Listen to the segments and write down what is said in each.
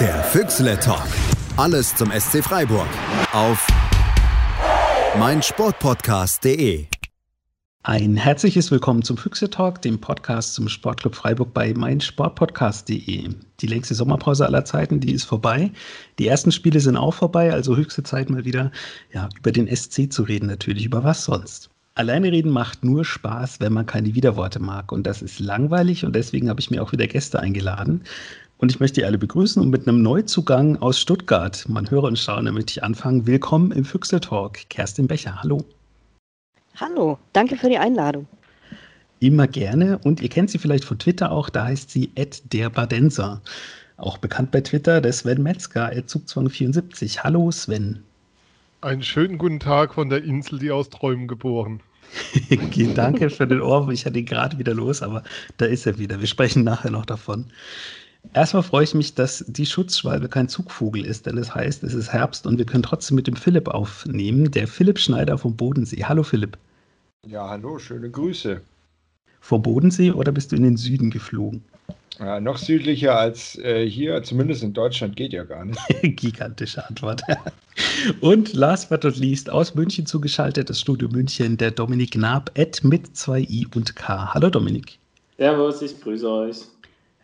Der Füchsle Talk. Alles zum SC Freiburg. Auf meinsportpodcast.de. Ein herzliches Willkommen zum Füchse Talk, dem Podcast zum Sportclub Freiburg bei meinsportpodcast.de. Die längste Sommerpause aller Zeiten, die ist vorbei. Die ersten Spiele sind auch vorbei, also höchste Zeit mal wieder ja, über den SC zu reden, natürlich. Über was sonst? Alleine reden macht nur Spaß, wenn man keine Widerworte mag. Und das ist langweilig und deswegen habe ich mir auch wieder Gäste eingeladen. Und ich möchte ihr alle begrüßen und mit einem Neuzugang aus Stuttgart, man höre und schaue, damit ich anfangen. Willkommen im Füchsel Talk, Kerstin Becher. Hallo. Hallo, danke für die Einladung. Immer gerne. Und ihr kennt sie vielleicht von Twitter auch, da heißt sie der Badenser. Auch bekannt bei Twitter, der Sven Metzger, Zugzwang74. Hallo Sven. Einen schönen guten Tag von der Insel, die aus Träumen geboren. Danke für den Ohr. Ich hatte ihn gerade wieder los, aber da ist er wieder. Wir sprechen nachher noch davon. Erstmal freue ich mich, dass die Schutzschwalbe kein Zugvogel ist, denn das heißt, es ist Herbst und wir können trotzdem mit dem Philipp aufnehmen, der Philipp Schneider vom Bodensee. Hallo Philipp. Ja, hallo, schöne Grüße. Vor Bodensee oder bist du in den Süden geflogen? Ja, noch südlicher als äh, hier, zumindest in Deutschland, geht ja gar nicht. Gigantische Antwort. Und last but not least, aus München zugeschaltet, das Studio München, der Dominik Gnab, Ed mit zwei I und K. Hallo Dominik. Servus, ich grüße euch.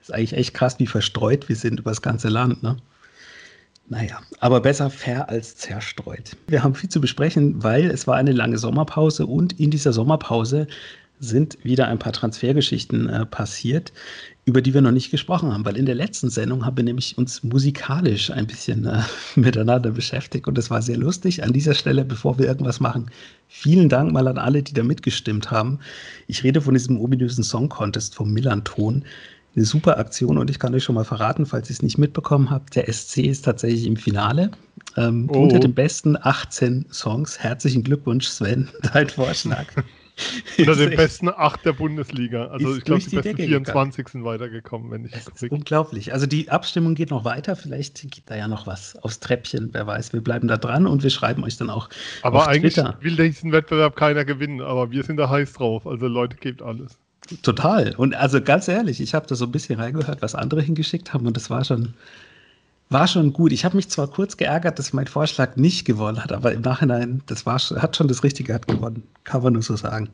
Ist eigentlich echt krass, wie verstreut wir sind über das ganze Land, ne? Naja, aber besser fair als zerstreut. Wir haben viel zu besprechen, weil es war eine lange Sommerpause und in dieser Sommerpause sind wieder ein paar Transfergeschichten äh, passiert, über die wir noch nicht gesprochen haben, weil in der letzten Sendung haben wir nämlich uns musikalisch ein bisschen äh, miteinander beschäftigt und das war sehr lustig. An dieser Stelle, bevor wir irgendwas machen, vielen Dank mal an alle, die da mitgestimmt haben. Ich rede von diesem ominösen Song Contest vom Millanton. Eine super Aktion und ich kann euch schon mal verraten, falls ihr es nicht mitbekommen habt, der SC ist tatsächlich im Finale. Ähm, oh. Unter den besten 18 Songs. Herzlichen Glückwunsch, Sven, dein Vorschlag. Unter den besten acht der Bundesliga. Also ich glaube, die, die besten Decke 24 gegangen. sind weitergekommen, wenn ich das ist unglaublich. Also die Abstimmung geht noch weiter. Vielleicht gibt da ja noch was aufs Treppchen. Wer weiß, wir bleiben da dran und wir schreiben euch dann auch. Aber eigentlich Twitter. will diesen Wettbewerb keiner gewinnen, aber wir sind da heiß drauf. Also Leute, gebt alles. Total. Und also ganz ehrlich, ich habe da so ein bisschen reingehört, was andere hingeschickt haben und das war schon, war schon gut. Ich habe mich zwar kurz geärgert, dass mein Vorschlag nicht gewonnen hat, aber im Nachhinein, das war, hat schon das Richtige hat gewonnen. Kann man nur so sagen.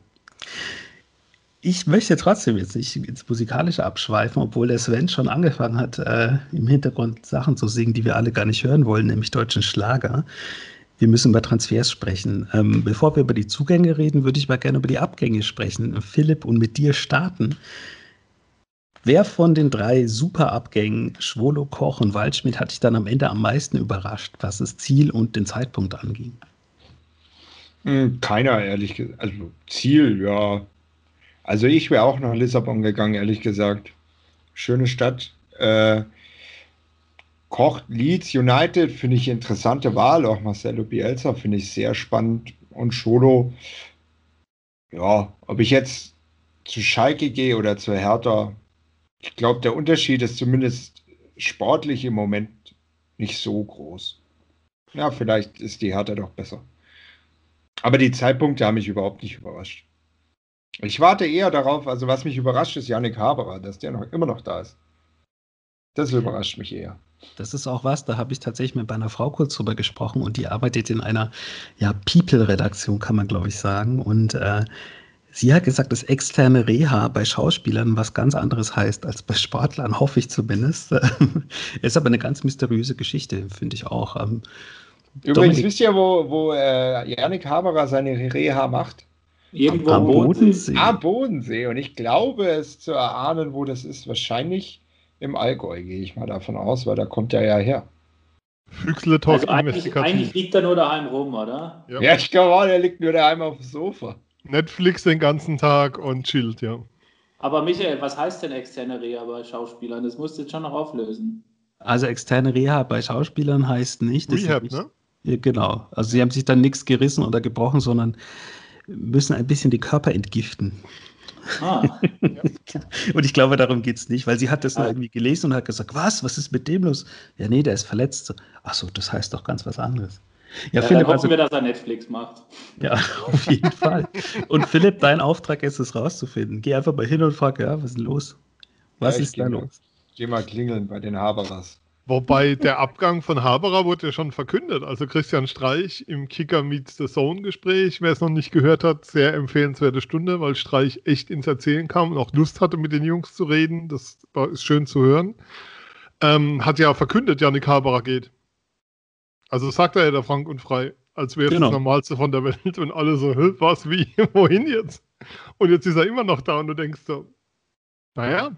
Ich möchte trotzdem jetzt nicht ins Musikalische abschweifen, obwohl der Sven schon angefangen hat, äh, im Hintergrund Sachen zu singen, die wir alle gar nicht hören wollen, nämlich deutschen Schlager. Wir müssen über Transfers sprechen. Ähm, bevor wir über die Zugänge reden, würde ich mal gerne über die Abgänge sprechen. Philipp, und mit dir starten. Wer von den drei Superabgängen, Schwolo, Koch und Waldschmidt, hat dich dann am Ende am meisten überrascht, was das Ziel und den Zeitpunkt anging? Hm, keiner, ehrlich gesagt. Also Ziel, ja. Also ich wäre auch nach Lissabon gegangen, ehrlich gesagt. Schöne Stadt. Äh, Koch Leeds United finde ich interessante Wahl. Auch Marcelo Bielsa finde ich sehr spannend. Und Scholo, ja, ob ich jetzt zu Schalke gehe oder zu Hertha, ich glaube, der Unterschied ist zumindest sportlich im Moment nicht so groß. Ja, vielleicht ist die Hertha doch besser. Aber die Zeitpunkte haben mich überhaupt nicht überrascht. Ich warte eher darauf, also was mich überrascht, ist Yannick Haberer, dass der noch immer noch da ist. Das überrascht mich eher. Das ist auch was, da habe ich tatsächlich mit meiner Frau kurz drüber gesprochen und die arbeitet in einer ja, People-Redaktion, kann man glaube ich sagen. Und äh, Sie hat gesagt, dass externe Reha bei Schauspielern was ganz anderes heißt als bei Sportlern, hoffe ich zumindest. ist aber eine ganz mysteriöse Geschichte, finde ich auch. Ähm, Übrigens, Dominik, wisst ihr, wo, wo äh, Janik Haberer seine Reha macht? Irgendwo am Bodensee. Am Bodensee. Und ich glaube, es zu erahnen, wo das ist. Wahrscheinlich im Allgäu, gehe ich mal davon aus, weil da kommt er ja her. Füchsle Talk also eigentlich, eigentlich liegt er nur daheim rum, oder? Ja, ja ich glaube auch, er liegt nur daheim auf dem Sofa. Netflix den ganzen Tag und chillt, ja. Aber Michael, was heißt denn externe Reha bei Schauspielern? Das musst du jetzt schon noch auflösen. Also externe Reha bei Schauspielern heißt nicht. Rehab, nicht, ne? Ja, genau. Also sie haben sich dann nichts gerissen oder gebrochen, sondern müssen ein bisschen die Körper entgiften. Ah. und ich glaube, darum geht es nicht, weil sie hat das ah. nur irgendwie gelesen und hat gesagt, was, was ist mit dem los? Ja, nee, der ist verletzt. Ach so, das heißt doch ganz was anderes. Ja, ja Philipp, dann hoffen also, wir, dass er Netflix macht. Ja, auf jeden Fall. Und Philipp, dein Auftrag ist es rauszufinden. Geh einfach mal hin und frag, ja, was ist denn los? Was ja, ist da los? Geh mal klingeln bei den Haberers. Wobei der Abgang von Haberer wurde ja schon verkündet. Also Christian Streich im Kicker Meets the Zone Gespräch, wer es noch nicht gehört hat, sehr empfehlenswerte Stunde, weil Streich echt ins Erzählen kam und auch Lust hatte, mit den Jungs zu reden. Das ist schön zu hören. Ähm, hat ja verkündet, Janik Haberer geht. Also sagt er ja der Frank und frei, als wäre es genau. das Normalste von der Welt und alle so, was, wie, wohin jetzt? Und jetzt ist er immer noch da und du denkst so, naja.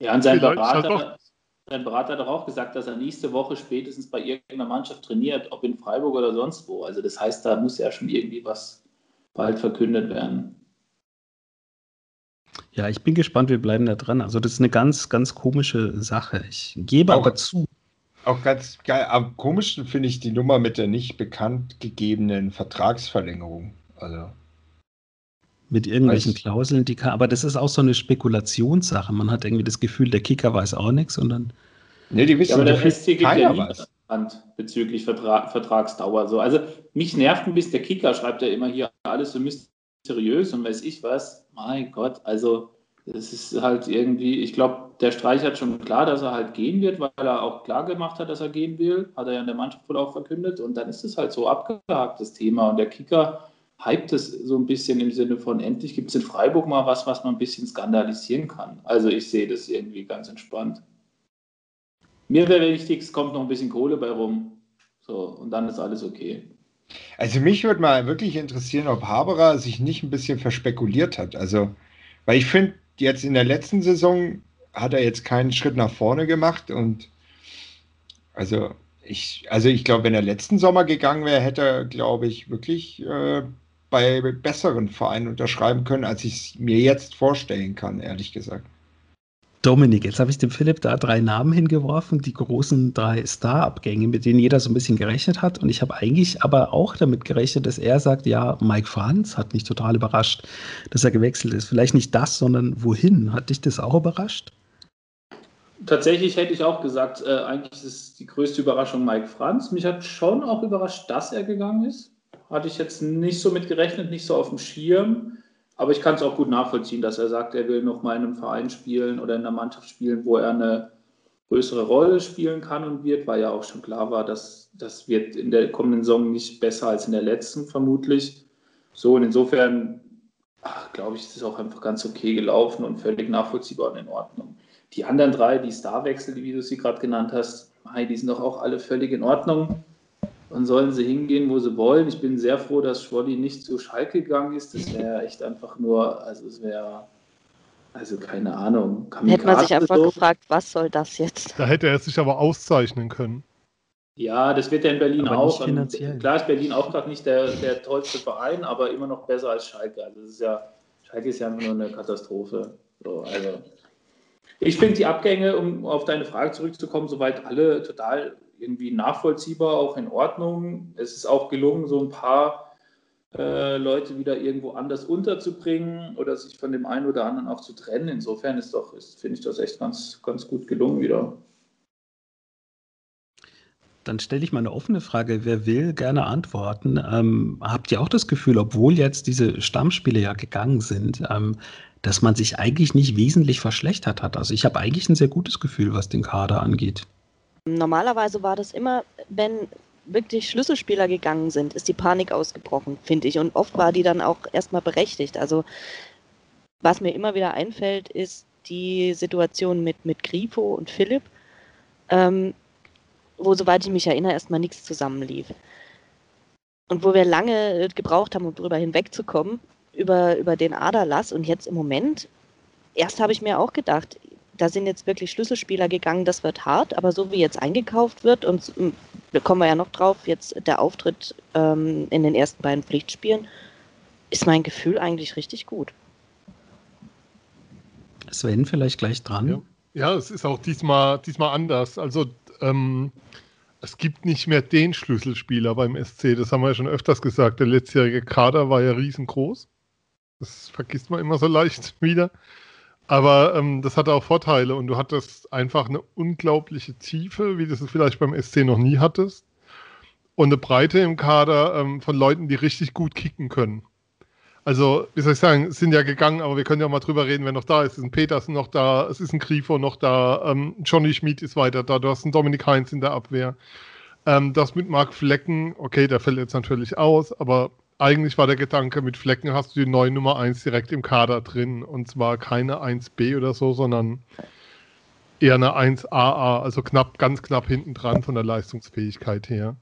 Ja, und sein Berater, sein Berater hat doch auch gesagt, dass er nächste Woche spätestens bei irgendeiner Mannschaft trainiert, ob in Freiburg oder sonst wo. Also das heißt, da muss ja schon irgendwie was bald verkündet werden. Ja, ich bin gespannt, wir bleiben da dran. Also das ist eine ganz, ganz komische Sache. Ich gebe auch, aber zu. Auch ganz geil. Am komischsten finde ich die Nummer mit der nicht bekannt gegebenen Vertragsverlängerung. Also mit irgendwelchen ich, Klauseln, die kann, aber das ist auch so eine Spekulationssache. Man hat irgendwie das Gefühl, der Kicker weiß auch nichts und dann. Nee, die wissen ja, aber der SC gibt ja was. bezüglich Vertra Vertragsdauer. So. Also mich nervt ein bisschen, der Kicker schreibt ja immer hier alles so mysteriös und weiß ich was. Mein Gott, also das ist halt irgendwie, ich glaube, der Streich hat schon klar, dass er halt gehen wird, weil er auch klar gemacht hat, dass er gehen will. Hat er ja in der Mannschaft wohl auch verkündet und dann ist es halt so abgehakt, das Thema. Und der Kicker hypt es so ein bisschen im Sinne von, endlich gibt es in Freiburg mal was, was man ein bisschen skandalisieren kann. Also ich sehe das irgendwie ganz entspannt. Mir wäre wichtig, es kommt noch ein bisschen Kohle bei rum. So, und dann ist alles okay. Also mich würde mal wirklich interessieren, ob Haberer sich nicht ein bisschen verspekuliert hat. Also, weil ich finde, jetzt in der letzten Saison hat er jetzt keinen Schritt nach vorne gemacht und also ich, also ich glaube, wenn er letzten Sommer gegangen wäre, hätte er, glaube ich, wirklich äh, bei besseren Vereinen unterschreiben können, als ich es mir jetzt vorstellen kann, ehrlich gesagt. Dominik, jetzt habe ich dem Philipp da drei Namen hingeworfen, die großen drei Star-Abgänge, mit denen jeder so ein bisschen gerechnet hat. Und ich habe eigentlich aber auch damit gerechnet, dass er sagt, ja, Mike Franz hat mich total überrascht, dass er gewechselt ist. Vielleicht nicht das, sondern wohin? Hat dich das auch überrascht? Tatsächlich hätte ich auch gesagt, äh, eigentlich ist die größte Überraschung Mike Franz. Mich hat schon auch überrascht, dass er gegangen ist. Hatte ich jetzt nicht so mit gerechnet, nicht so auf dem Schirm. Aber ich kann es auch gut nachvollziehen, dass er sagt, er will noch mal in einem Verein spielen oder in einer Mannschaft spielen, wo er eine größere Rolle spielen kann und wird, weil ja auch schon klar war, dass das wird in der kommenden Saison nicht besser als in der letzten vermutlich. So und insofern glaube ich, ist es auch einfach ganz okay gelaufen und völlig nachvollziehbar und in Ordnung. Die anderen drei, die Starwechsel, wie du sie gerade genannt hast, die sind doch auch alle völlig in Ordnung. Dann sollen sie hingehen, wo sie wollen. Ich bin sehr froh, dass Schwolli nicht zu Schalke gegangen ist. Das wäre echt einfach nur, also es wäre, also keine Ahnung. Hätte man sich einfach so. gefragt, was soll das jetzt? Da hätte er sich aber auszeichnen können. Ja, das wird ja in Berlin aber auch. Klar ist Berlin auch gerade nicht der, der tollste Verein, aber immer noch besser als Schalke. Also das ist ja, Schalke ist ja nur eine Katastrophe. So, also. Ich finde die Abgänge, um auf deine Frage zurückzukommen, soweit alle total irgendwie nachvollziehbar, auch in Ordnung. Es ist auch gelungen, so ein paar äh, Leute wieder irgendwo anders unterzubringen oder sich von dem einen oder anderen auch zu trennen. Insofern ist doch, finde ich das echt ganz, ganz gut gelungen wieder. Dann stelle ich mal eine offene Frage. Wer will, gerne antworten. Ähm, habt ihr auch das Gefühl, obwohl jetzt diese Stammspiele ja gegangen sind, ähm, dass man sich eigentlich nicht wesentlich verschlechtert hat? Also ich habe eigentlich ein sehr gutes Gefühl, was den Kader angeht. Normalerweise war das immer, wenn wirklich Schlüsselspieler gegangen sind, ist die Panik ausgebrochen, finde ich. Und oft war die dann auch erstmal berechtigt. Also was mir immer wieder einfällt, ist die Situation mit, mit Grifo und Philipp, ähm, wo, soweit ich mich erinnere, erstmal nichts zusammenlief. Und wo wir lange gebraucht haben, um darüber hinwegzukommen, über, über den Aderlass. Und jetzt im Moment, erst habe ich mir auch gedacht, da sind jetzt wirklich Schlüsselspieler gegangen, das wird hart, aber so wie jetzt eingekauft wird und da kommen wir ja noch drauf, jetzt der Auftritt ähm, in den ersten beiden Pflichtspielen, ist mein Gefühl eigentlich richtig gut. Sven vielleicht gleich dran. Ja, ja es ist auch diesmal, diesmal anders. Also ähm, es gibt nicht mehr den Schlüsselspieler beim SC, das haben wir ja schon öfters gesagt. Der letztjährige Kader war ja riesengroß. Das vergisst man immer so leicht wieder. Aber ähm, das hatte auch Vorteile und du hattest einfach eine unglaubliche Tiefe, wie du es vielleicht beim SC noch nie hattest. Und eine Breite im Kader ähm, von Leuten, die richtig gut kicken können. Also, wie soll ich sagen, sind ja gegangen, aber wir können ja mal drüber reden, wer noch da ist. Es ist ein Petersen noch da, es ist ein Grifo noch da, ähm, Johnny Schmid ist weiter da, du hast einen Dominik Heinz in der Abwehr. Ähm, das mit Marc Flecken, okay, der fällt jetzt natürlich aus, aber eigentlich war der Gedanke, mit Flecken hast du die neue Nummer 1 direkt im Kader drin. Und zwar keine 1b oder so, sondern eher eine 1AA, also knapp, ganz knapp hinten dran von der Leistungsfähigkeit her.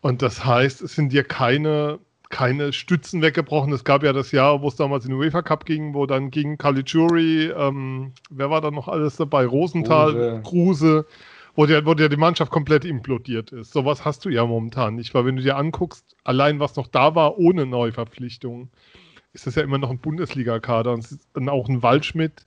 Und das heißt, es sind dir keine keine Stützen weggebrochen. Es gab ja das Jahr, wo es damals in den UEFA Cup ging, wo dann ging Caligiuri, ähm, wer war da noch alles dabei? Rosenthal, Kruse, Kruse wo, der, wo der die Mannschaft komplett implodiert ist. Sowas hast du ja momentan nicht, weil wenn du dir anguckst, allein was noch da war ohne Neuverpflichtungen, ist das ja immer noch ein Bundesliga-Kader und, und auch ein Waldschmidt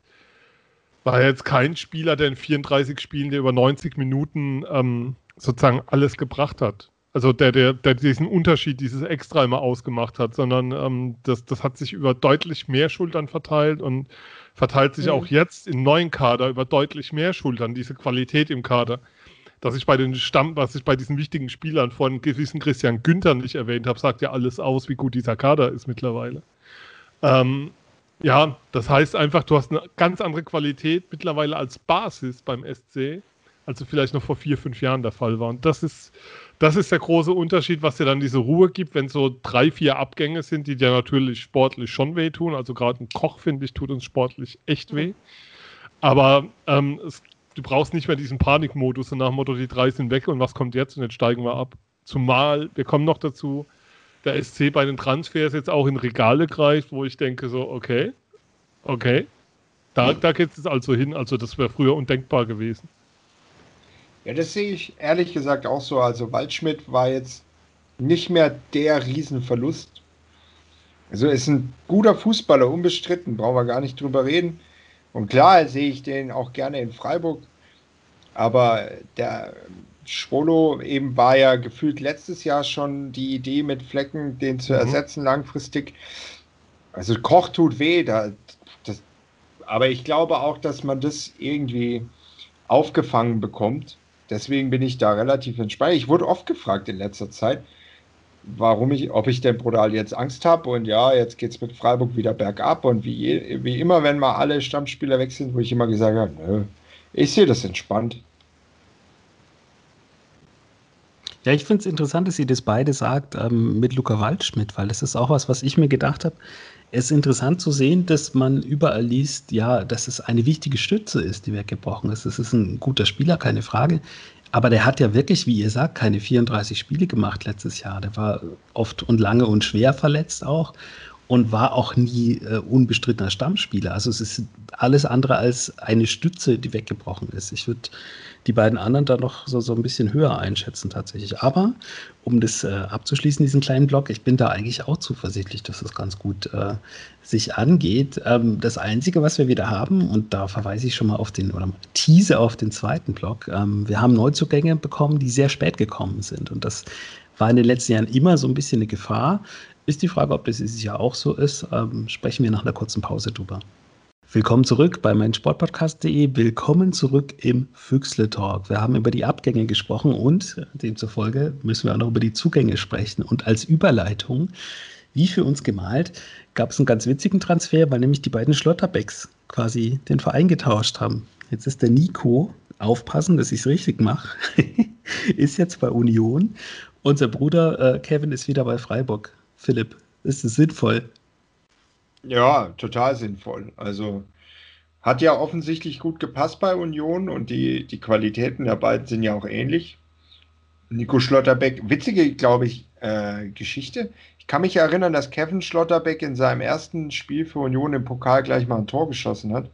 war jetzt kein Spieler, der in 34 Spielen, der über 90 Minuten ähm, sozusagen alles gebracht hat also der, der, der diesen Unterschied, dieses Extra immer ausgemacht hat, sondern ähm, das, das hat sich über deutlich mehr Schultern verteilt und verteilt sich mhm. auch jetzt im neuen Kader über deutlich mehr Schultern, diese Qualität im Kader. Dass ich bei den Stamm, was ich bei diesen wichtigen Spielern von gewissen Christian Günther nicht erwähnt habe, sagt ja alles aus, wie gut dieser Kader ist mittlerweile. Ähm, ja, das heißt einfach, du hast eine ganz andere Qualität mittlerweile als Basis beim SC, als vielleicht noch vor vier, fünf Jahren der Fall war. Und das ist, das ist der große Unterschied, was dir dann diese Ruhe gibt, wenn so drei, vier Abgänge sind, die dir natürlich sportlich schon wehtun. Also gerade ein Koch, finde ich, tut uns sportlich echt weh. Aber ähm, es, du brauchst nicht mehr diesen Panikmodus so nach dem Motto, die drei sind weg und was kommt jetzt und jetzt steigen wir ab. Zumal, wir kommen noch dazu, der SC bei den Transfers jetzt auch in Regale greift, wo ich denke so, okay, okay, da, da geht es also hin. Also das wäre früher undenkbar gewesen. Ja, das sehe ich ehrlich gesagt auch so. Also Waldschmidt war jetzt nicht mehr der Riesenverlust. Also ist ein guter Fußballer, unbestritten, brauchen wir gar nicht drüber reden. Und klar sehe ich den auch gerne in Freiburg. Aber der Schwolo eben war ja gefühlt letztes Jahr schon die Idee mit Flecken, den zu mhm. ersetzen langfristig. Also Koch tut weh, da, das, aber ich glaube auch, dass man das irgendwie aufgefangen bekommt. Deswegen bin ich da relativ entspannt. Ich wurde oft gefragt in letzter Zeit, warum ich, ob ich denn brutal jetzt Angst habe. Und ja, jetzt geht es mit Freiburg wieder bergab. Und wie, wie immer, wenn mal alle Stammspieler weg sind, wo ich immer gesagt habe, nö, ich sehe das entspannt. Ja, ich finde es interessant, dass sie das beide sagt ähm, mit Luca Waldschmidt, weil das ist auch was, was ich mir gedacht habe. Es ist interessant zu sehen, dass man überall liest, ja, dass es eine wichtige Stütze ist, die weggebrochen ist. Es ist ein guter Spieler, keine Frage. Aber der hat ja wirklich, wie ihr sagt, keine 34 Spiele gemacht letztes Jahr. Der war oft und lange und schwer verletzt auch und war auch nie äh, unbestrittener Stammspieler. Also es ist alles andere als eine Stütze, die weggebrochen ist. Ich würde die beiden anderen da noch so, so ein bisschen höher einschätzen tatsächlich. Aber um das äh, abzuschließen, diesen kleinen Block, ich bin da eigentlich auch zuversichtlich, dass es ganz gut äh, sich angeht. Ähm, das Einzige, was wir wieder haben, und da verweise ich schon mal auf den, oder tease auf den zweiten Block, ähm, wir haben Neuzugänge bekommen, die sehr spät gekommen sind. Und das war in den letzten Jahren immer so ein bisschen eine Gefahr. Ist die Frage, ob das dieses Jahr auch so ist. Ähm, sprechen wir nach einer kurzen Pause drüber. Willkommen zurück bei meinsportpodcast.de. Willkommen zurück im Füchsle Talk. Wir haben über die Abgänge gesprochen und demzufolge müssen wir auch noch über die Zugänge sprechen. Und als Überleitung, wie für uns gemalt, gab es einen ganz witzigen Transfer, weil nämlich die beiden Schlotterbecks quasi den Verein getauscht haben. Jetzt ist der Nico, aufpassen, dass ich es richtig mache, ist jetzt bei Union. Unser Bruder äh, Kevin ist wieder bei Freiburg. Philipp, ist es sinnvoll? Ja, total sinnvoll. Also hat ja offensichtlich gut gepasst bei Union und die, die Qualitäten der beiden sind ja auch ähnlich. Nico Schlotterbeck, witzige, glaube ich, äh, Geschichte. Ich kann mich erinnern, dass Kevin Schlotterbeck in seinem ersten Spiel für Union im Pokal gleich mal ein Tor geschossen hat.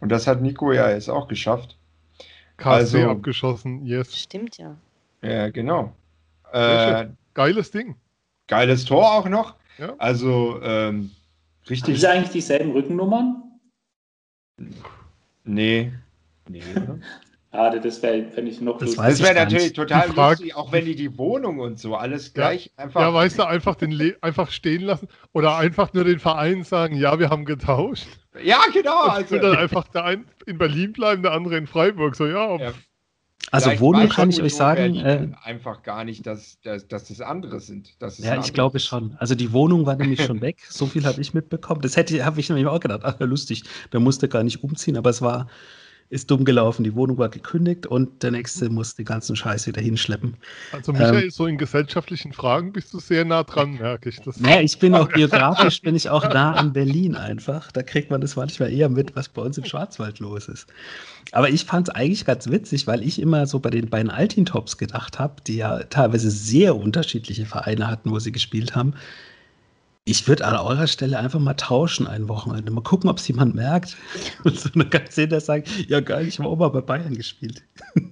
Und das hat Nico ja jetzt auch geschafft. KSC also, abgeschossen, yes. Stimmt ja. Ja, genau. Äh, Geiles Ding. Geiles Tor auch noch. Ja. Also, ähm, richtig. Haben Sie eigentlich dieselben Rückennummern? Nee. Nee, oder? Schade, das wäre, wenn ich noch Das, das wäre natürlich total lustig, auch wenn die die Wohnung und so alles gleich ja. einfach. Ja, weißt du, einfach, den Le einfach stehen lassen oder einfach nur den Verein sagen, ja, wir haben getauscht. Ja, genau. Also. dann einfach der eine in Berlin bleiben, der andere in Freiburg. So, ja, ja. Also Vielleicht Wohnung kann ich euch sagen, äh, einfach gar nicht, dass, dass, dass das andere sind. Dass es ja, ich glaube ist. schon. Also die Wohnung war nämlich schon weg. So viel habe ich mitbekommen. Das hätte habe ich nämlich auch gedacht. Ach, lustig. Da musste gar nicht umziehen, aber es war ist dumm gelaufen. Die Wohnung war gekündigt und der nächste musste den ganzen Scheiß wieder hinschleppen. Also Michael, Ähm, so in gesellschaftlichen Fragen bist du sehr nah dran, merke ich. Das Naja, ich bin auch geografisch bin ich auch nah an Berlin einfach. Da kriegt man das manchmal eher mit, was bei uns im Schwarzwald los ist. Aber ich fand es eigentlich ganz witzig, weil ich immer so bei den beiden Altin-Tops gedacht habe, die ja teilweise sehr unterschiedliche Vereine hatten, wo sie gespielt haben. Ich würde an eurer Stelle einfach mal tauschen ein Wochenende. Mal gucken, ob es jemand merkt. Und so eine ganz der sagt, ja geil, ich habe auch mal bei Bayern gespielt.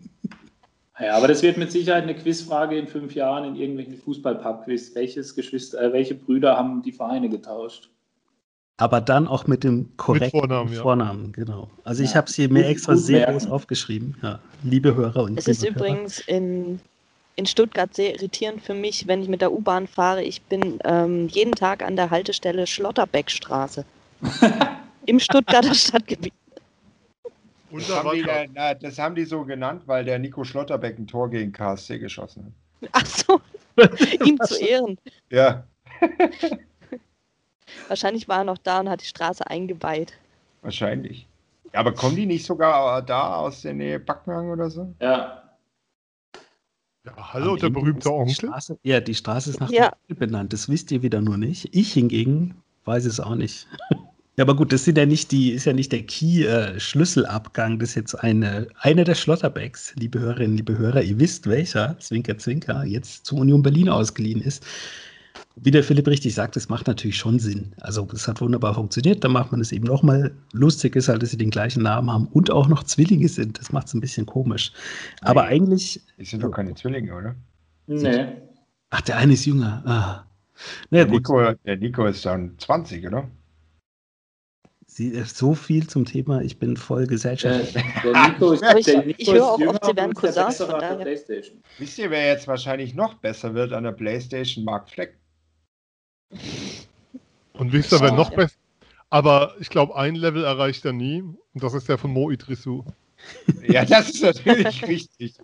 Ja, aber das wird mit Sicherheit eine Quizfrage in fünf Jahren in irgendwelchen Fußballpub-Quiz. Welches Geschwister, äh, welche Brüder haben die Vereine getauscht? Aber dann auch mit dem korrekten Vornamen, ja. Vornamen, genau. Also ich Ja. habe es hier mir extra sehr merken. groß aufgeschrieben. Ja, liebe Hörer und Es ist Hörer. übrigens in, in Stuttgart sehr irritierend für mich, wenn ich mit der U-Bahn fahre. Ich bin ähm, jeden Tag an der Haltestelle Schlotterbeckstraße. Im Stuttgarter Stadtgebiet. Das haben, die, na, das haben die so genannt, weil der Nico Schlotterbeck ein Tor gegen KSC geschossen hat. Ach so, ihm zu Ehren. Ja, Wahrscheinlich war er noch da und hat die Straße eingeweiht. wahrscheinlich. Ja, aber kommen die nicht sogar da aus der Nähe Backnang oder so? Ja, Ja, hallo, Am der Ende berühmte Onkel. Straße, ja, die Straße ist nach Ja. dem Onkel benannt. Das wisst ihr wieder nur nicht. Ich hingegen weiß es auch nicht. ja, aber gut, das sind ja nicht die, ist ja nicht der Key-Schlüsselabgang. Das ist jetzt eine, eine der Schlotterbacks, liebe Hörerinnen, liebe Hörer. Ihr wisst, welcher, Zwinker, Zwinker, jetzt zu Union Berlin ausgeliehen ist. Wie der Philipp richtig sagt, das macht natürlich schon Sinn. Also, das hat wunderbar funktioniert. Dann macht man es eben nochmal. Lustig ist halt, dass sie den gleichen Namen haben und auch noch Zwillinge sind. Das macht es ein bisschen komisch. Aber Nee. eigentlich, Die sind doch keine Zwillinge, oder? nee. Ach, der eine ist jünger. Ah. Na ja, Der gut, Nico, der Nico ist dann 20, oder? Sie, äh, so viel zum Thema. Ich bin voll gesellschaftlich. der Nico ist, Aber ich- der Nico ich höre auch oft, sie werden Cousins. Wisst ihr, wer jetzt wahrscheinlich noch besser wird an der Playstation? Mark Fleck. Und wisst ihr, wer Ja. noch besser? Aber ich glaube, ein Level erreicht er nie. Und das ist der von Mo Idrisu. Ja, das ist natürlich richtig.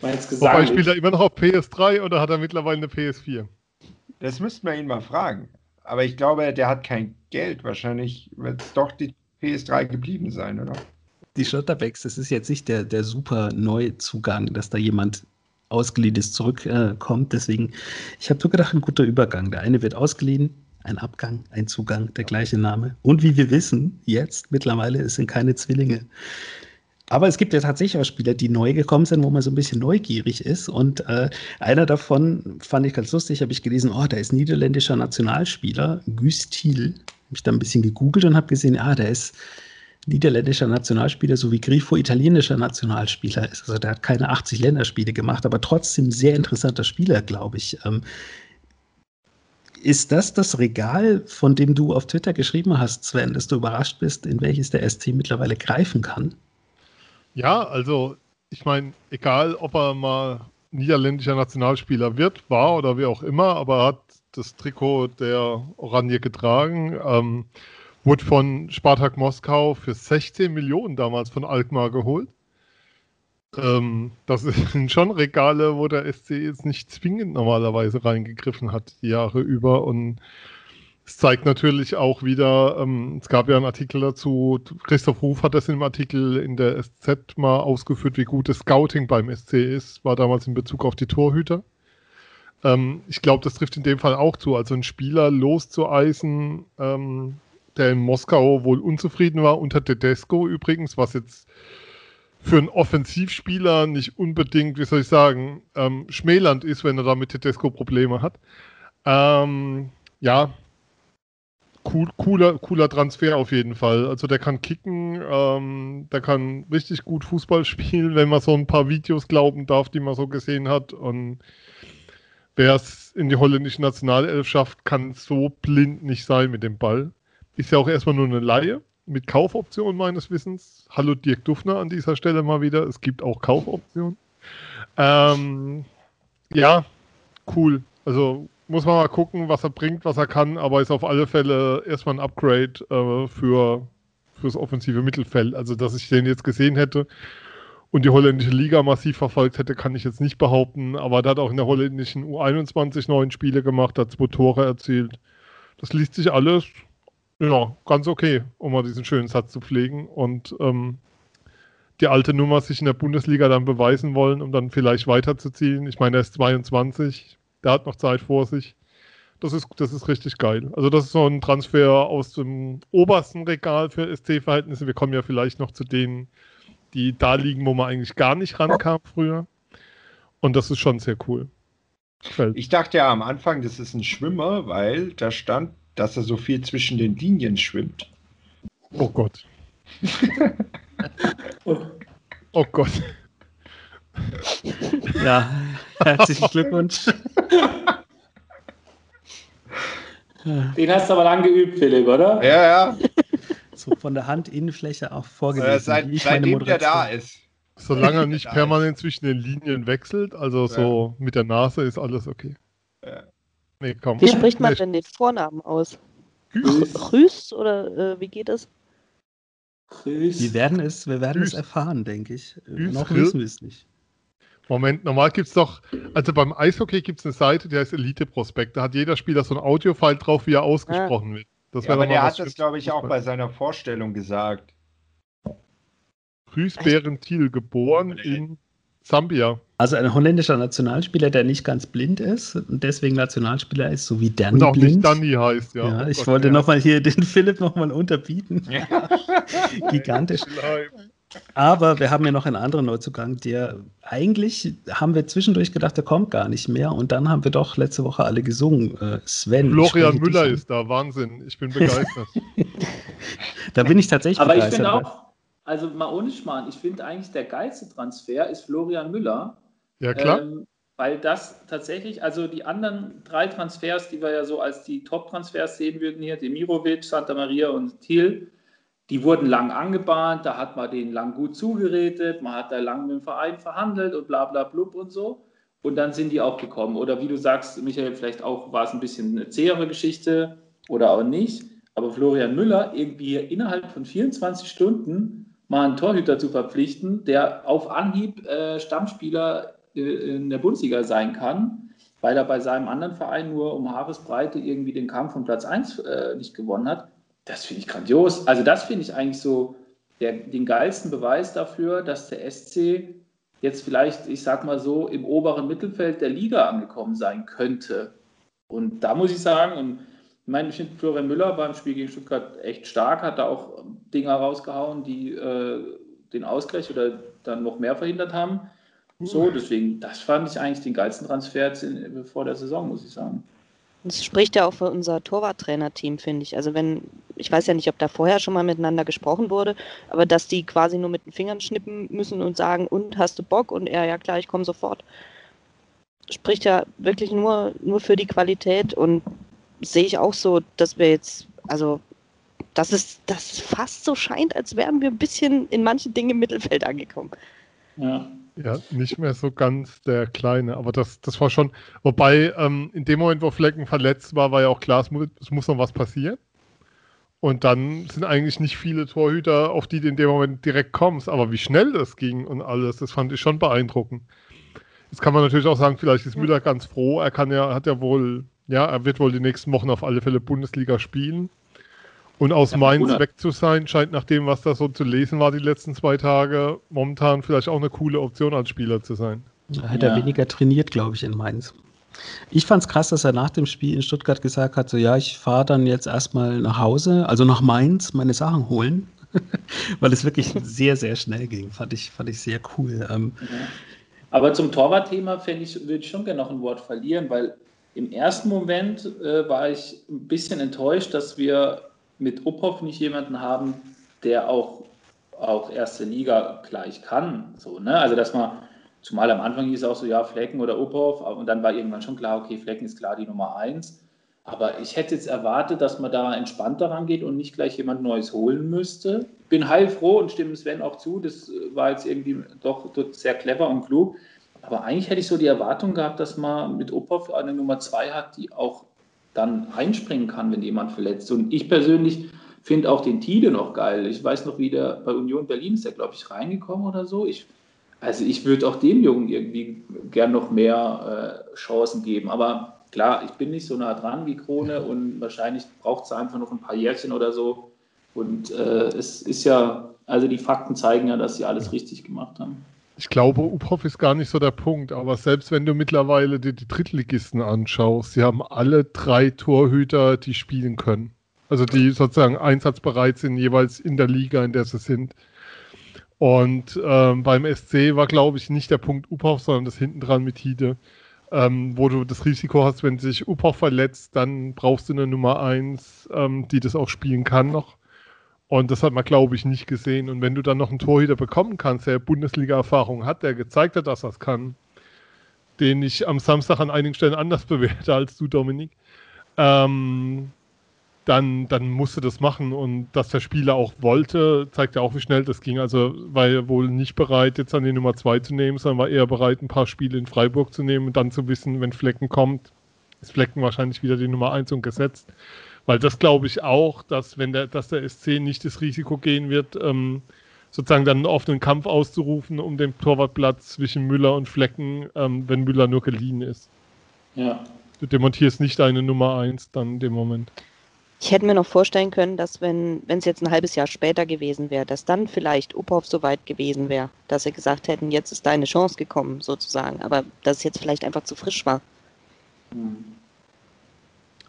Wobei gesagt, spielt er immer noch auf PS3 oder hat er mittlerweile eine PS4? Das müssten wir ihn mal fragen. Aber ich glaube, der hat kein Geld. Wahrscheinlich wird es doch die PS3 geblieben sein, oder? Die Schlotterbecks, das ist jetzt nicht der, der super Neuzugang, dass da jemand ausgeliehenes zurückkommt. Äh. Deswegen, ich habe so gedacht, ein guter Übergang. Der eine wird ausgeliehen, ein Abgang, ein Zugang, der gleiche Name. Und wie wir wissen, jetzt mittlerweile, es sind keine Zwillinge. Aber es gibt ja tatsächlich auch Spieler, die neu gekommen sind, wo man so ein bisschen neugierig ist. Und äh, einer davon fand ich ganz lustig, habe ich gelesen, oh, der ist niederländischer Nationalspieler, Guus Thiel. Habe ich da ein bisschen gegoogelt und habe gesehen, ah, der ist niederländischer Nationalspieler, so wie Grifo italienischer Nationalspieler ist. Also der hat keine 80 Länderspiele gemacht, aber trotzdem sehr interessanter Spieler, glaube ich. Ähm, ist das das Regal, von dem du auf Twitter geschrieben hast, Sven, dass du überrascht bist, in welches der SC mittlerweile greifen kann? Ja, also ich meine, egal ob er mal niederländischer Nationalspieler wird, war oder wie auch immer, aber er hat das Trikot der Oranje getragen, ähm, wurde von Spartak Moskau für 16 Millionen damals von Alkmaar geholt. Ähm, das sind schon Regale, wo der SC jetzt nicht zwingend normalerweise reingegriffen hat, die Jahre über. Und es zeigt natürlich auch wieder, ähm, es gab ja einen Artikel dazu, Christoph Ruf hat das im Artikel in der SZ mal ausgeführt, wie gut das Scouting beim SC ist, war damals in Bezug auf die Torhüter. Ähm, ich glaube, das trifft in dem Fall auch zu. Also einen Spieler loszueisen, ähm, der in Moskau wohl unzufrieden war, unter Tedesco übrigens, was jetzt für einen Offensivspieler nicht unbedingt, wie soll ich sagen, ähm, schmälernd ist, wenn er da mit Tedesco Probleme hat. Ähm, ja, cool, cooler, cooler Transfer auf jeden Fall. Also der kann kicken, ähm, der kann richtig gut Fußball spielen, wenn man so ein paar Videos glauben darf, die man so gesehen hat. Und wer es in die holländische Nationalelf schafft, kann so blind nicht sein mit dem Ball. Ist ja auch erstmal nur eine Laie mit Kaufoption meines Wissens. Hallo Dirk Dufner an dieser Stelle mal wieder. Es gibt auch Kaufoptionen. Ähm, ja, cool. Also muss man mal gucken, was er bringt, was er kann, aber ist auf alle Fälle erstmal ein Upgrade äh, für fürs offensive Mittelfeld. Also, dass ich den jetzt gesehen hätte und die holländische Liga massiv verfolgt hätte, kann ich jetzt nicht behaupten. Aber er hat auch in der holländischen U21 neun Spiele gemacht, hat zwei Tore erzielt. Das liest sich alles, ja, ganz okay, um mal diesen schönen Satz zu pflegen. Und ähm, die alte Nummer sich in der Bundesliga dann beweisen wollen, um dann vielleicht weiterzuziehen. Ich meine, er ist 22, der hat noch Zeit vor sich. Das ist, das ist richtig geil. Also das ist so ein Transfer aus dem obersten Regal für SC-Verhältnisse. Wir kommen ja vielleicht noch zu denen, die da liegen, wo man eigentlich gar nicht rankam früher. Und das ist schon sehr cool. Gefällt. Ich dachte ja am Anfang, das ist ein Schwimmer, weil da stand, dass er so viel zwischen den Linien schwimmt. Oh Gott. oh Gott. Ja, herzlichen Glückwunsch. Den hast du aber lang geübt, Philipp, oder? Ja, ja. So von der Handinnenfläche auch vorgelesen. Äh, seit, seitdem der da ist. Solange er nicht permanent zwischen den Linien wechselt, also so mit der Nase ist alles okay. Nee, komm. Wie spricht man denn den Vornamen aus? Grüß oder äh, wie geht es? Wir werden es, wir werden es erfahren, denke ich. Grüß. Noch wissen wir es nicht. Moment, normal gibt es doch, also beim Eishockey gibt es eine Seite, die heißt Elite Prospekt. Da hat jeder Spieler so ein Audio-File drauf, wie er ausgesprochen ah. wird. Das ja, aber der hat das, glaube ich, auch bei seiner Vorstellung gesagt. Grüß Thiel, geboren in Sambia. Also ein holländischer Nationalspieler, der nicht ganz blind ist und deswegen Nationalspieler ist, so wie Danny Und auch blind. nicht Danny heißt, ja. ja oh ich Gott, wollte ja. nochmal hier den Philipp nochmal unterbieten. Gigantisch. Aber wir haben ja noch einen anderen Neuzugang, der eigentlich haben wir zwischendurch gedacht, der kommt gar nicht mehr. Und dann haben wir doch letzte Woche alle gesungen. Äh, Sven. Florian Müller ist da, Wahnsinn. Ich bin begeistert. da bin ich tatsächlich Aber begeistert. Aber ich finde auch, also mal ohne Schmarrn, ich finde eigentlich der geilste Transfer ist Florian Müller. Ja, klar. Ähm, weil das tatsächlich, also die anderen drei Transfers, die wir ja so als die Top-Transfers sehen würden hier, Demirovic, Santa Maria und Thiel, die wurden lang angebahnt, da hat man denen lang gut zugeredet, man hat da lang mit dem Verein verhandelt und bla bla blub und so. Und dann sind die auch gekommen. Oder wie du sagst, Michael, vielleicht auch war es ein bisschen eine zähere Geschichte oder auch nicht. Aber Florian Müller irgendwie innerhalb von 24 Stunden mal einen Torhüter zu verpflichten, der auf Anhieb äh, Stammspieler äh, in der Bundesliga sein kann, weil er bei seinem anderen Verein nur um Haaresbreite irgendwie den Kampf von Platz 1 äh, nicht gewonnen hat das finde ich grandios. Also das finde ich eigentlich so der, den geilsten Beweis dafür, dass der SC jetzt vielleicht, ich sag mal so, im oberen Mittelfeld der Liga angekommen sein könnte. Und da muss ich sagen, und ich meine, ich finde Florian Müller beim Spiel gegen Stuttgart echt stark, hat da auch Dinger rausgehauen, die äh, den Ausgleich oder dann noch mehr verhindert haben. So, deswegen, das fand ich eigentlich den geilsten Transfer vor der Saison, muss ich sagen. Das spricht ja auch für unser Torwarttrainer-Team, finde ich. Also wenn, ich weiß ja nicht, ob da vorher schon mal miteinander gesprochen wurde, aber dass die quasi nur mit den Fingern schnippen müssen und sagen, und hast du Bock? Und er, ja klar, ich komme sofort. Spricht ja wirklich nur, nur für die Qualität und sehe ich auch so, dass wir jetzt, also dass es, dass es fast so scheint, als wären wir ein bisschen in manchen Dingen im Mittelfeld angekommen. Ja. Ja, nicht mehr so ganz der Kleine, aber das, das war schon, wobei ähm, in dem Moment, wo Flecken verletzt war, war ja auch klar, es muss, es muss noch was passieren. Und dann sind eigentlich nicht viele Torhüter, auf die du in dem Moment direkt kommst, aber wie schnell das ging und alles, das fand ich schon beeindruckend. Jetzt kann man natürlich auch sagen, vielleicht ist Müller ganz froh, er kann ja, hat ja wohl, ja, er wird wohl die nächsten Wochen auf alle Fälle Bundesliga spielen. Und aus ja, Mainz weg zu sein, scheint nach dem, was da so zu lesen war die letzten zwei Tage, momentan vielleicht auch eine coole Option als Spieler zu sein. Da hat ja. er weniger trainiert, glaube ich, in Mainz. Ich fand es krass, dass er nach dem Spiel in Stuttgart gesagt hat, so ja, ich fahre dann jetzt erstmal nach Hause, also nach Mainz, meine Sachen holen, weil es wirklich sehr, sehr schnell ging. Fand ich, fand ich sehr cool. Ähm, ja. Aber zum Torwartthema ich, würde ich schon gerne noch ein Wort verlieren, weil im ersten Moment äh, war ich ein bisschen enttäuscht, dass wir mit Uphoff nicht jemanden haben, der auch, auch erste Liga gleich kann. So, ne? Also, dass man, zumal am Anfang hieß es auch so, ja, Flecken oder Uphoff, und dann war irgendwann schon klar, okay, Flecken ist klar die Nummer eins. Aber ich hätte jetzt erwartet, dass man da entspannter rangeht und nicht gleich jemand Neues holen müsste. Bin heilfroh und stimme Sven auch zu. Das war jetzt irgendwie doch sehr clever und klug. Aber eigentlich hätte ich so die Erwartung gehabt, dass man mit Uphoff eine Nummer zwei hat, die auch dann einspringen kann, wenn jemand verletzt. Und ich persönlich finde auch den Tide noch geil. Ich weiß noch, wie der bei Union Berlin ist der, glaube ich, reingekommen oder so. Ich Also ich würde auch dem Jungen irgendwie gern noch mehr äh, Chancen geben. Aber klar, ich bin nicht so nah dran wie Krone und wahrscheinlich braucht es einfach noch ein paar Jährchen oder so. Und äh, es ist ja, also die Fakten zeigen ja, dass sie alles richtig gemacht haben. Ich glaube, Uphoff ist gar nicht so der Punkt, aber selbst wenn du mittlerweile die, die Drittligisten anschaust, sie haben alle drei Torhüter, die spielen können. Also die sozusagen einsatzbereit sind, jeweils in der Liga, in der sie sind. Und ähm, beim SC war, glaube ich, nicht der Punkt Uphoff, sondern das hinten dran mit Hide, ähm, wo du das Risiko hast, wenn sich Uphoff verletzt, dann brauchst du eine Nummer 1, ähm, die das auch spielen kann noch. Und das hat man, glaube ich, nicht gesehen. Und wenn du dann noch einen Torhüter bekommen kannst, der Bundesliga-Erfahrung hat, der gezeigt hat, dass er es kann, den ich am Samstag an einigen Stellen anders bewerte als du, Dominik, ähm, dann, dann musste das machen. Und dass der Spieler auch wollte, zeigt ja auch, wie schnell das ging. Also war er wohl nicht bereit, jetzt an die Nummer 2 zu nehmen, sondern war eher bereit, ein paar Spiele in Freiburg zu nehmen und dann zu wissen, wenn Flecken kommt, ist Flecken wahrscheinlich wieder die Nummer 1 und gesetzt. Weil das glaube ich auch, dass wenn der, dass der SC nicht das Risiko gehen wird, ähm, sozusagen dann einen offenen Kampf auszurufen um den Torwartplatz zwischen Müller und Flecken, ähm, wenn Müller nur geliehen ist. Ja. Du demontierst nicht deine Nummer 1 dann in dem Moment. Ich hätte mir noch vorstellen können, dass wenn es jetzt ein halbes Jahr später gewesen wäre, dass dann vielleicht Uphoff so weit gewesen wäre, dass sie gesagt hätten, jetzt ist deine Chance gekommen, sozusagen. Aber dass es jetzt vielleicht einfach zu frisch war. Hm.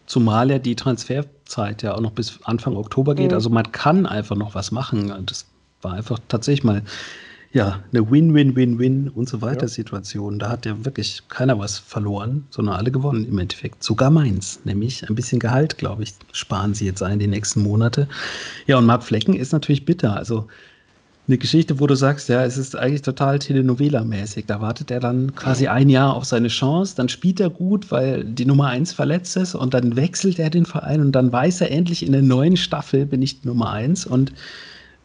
Zumal ja die Transferzeit ja auch noch bis Anfang Oktober geht. Mhm. Also man kann einfach noch was machen. Das war einfach tatsächlich mal ja, eine Win-Win-Win-Win und so weiter Ja. Situation. Da hat ja wirklich keiner was verloren, sondern alle gewonnen im Endeffekt. Sogar meins, nämlich ein bisschen Gehalt, glaube ich, sparen sie jetzt ein die nächsten Monate. Ja, und Marc Flecken ist natürlich bitter. Also eine Geschichte, wo du sagst, ja, es ist eigentlich total Telenovela-mäßig. Da wartet er dann quasi ein Jahr auf seine Chance, dann spielt er gut, weil die Nummer eins verletzt ist und dann wechselt er den Verein und dann weiß er endlich in der neuen Staffel bin ich Nummer eins und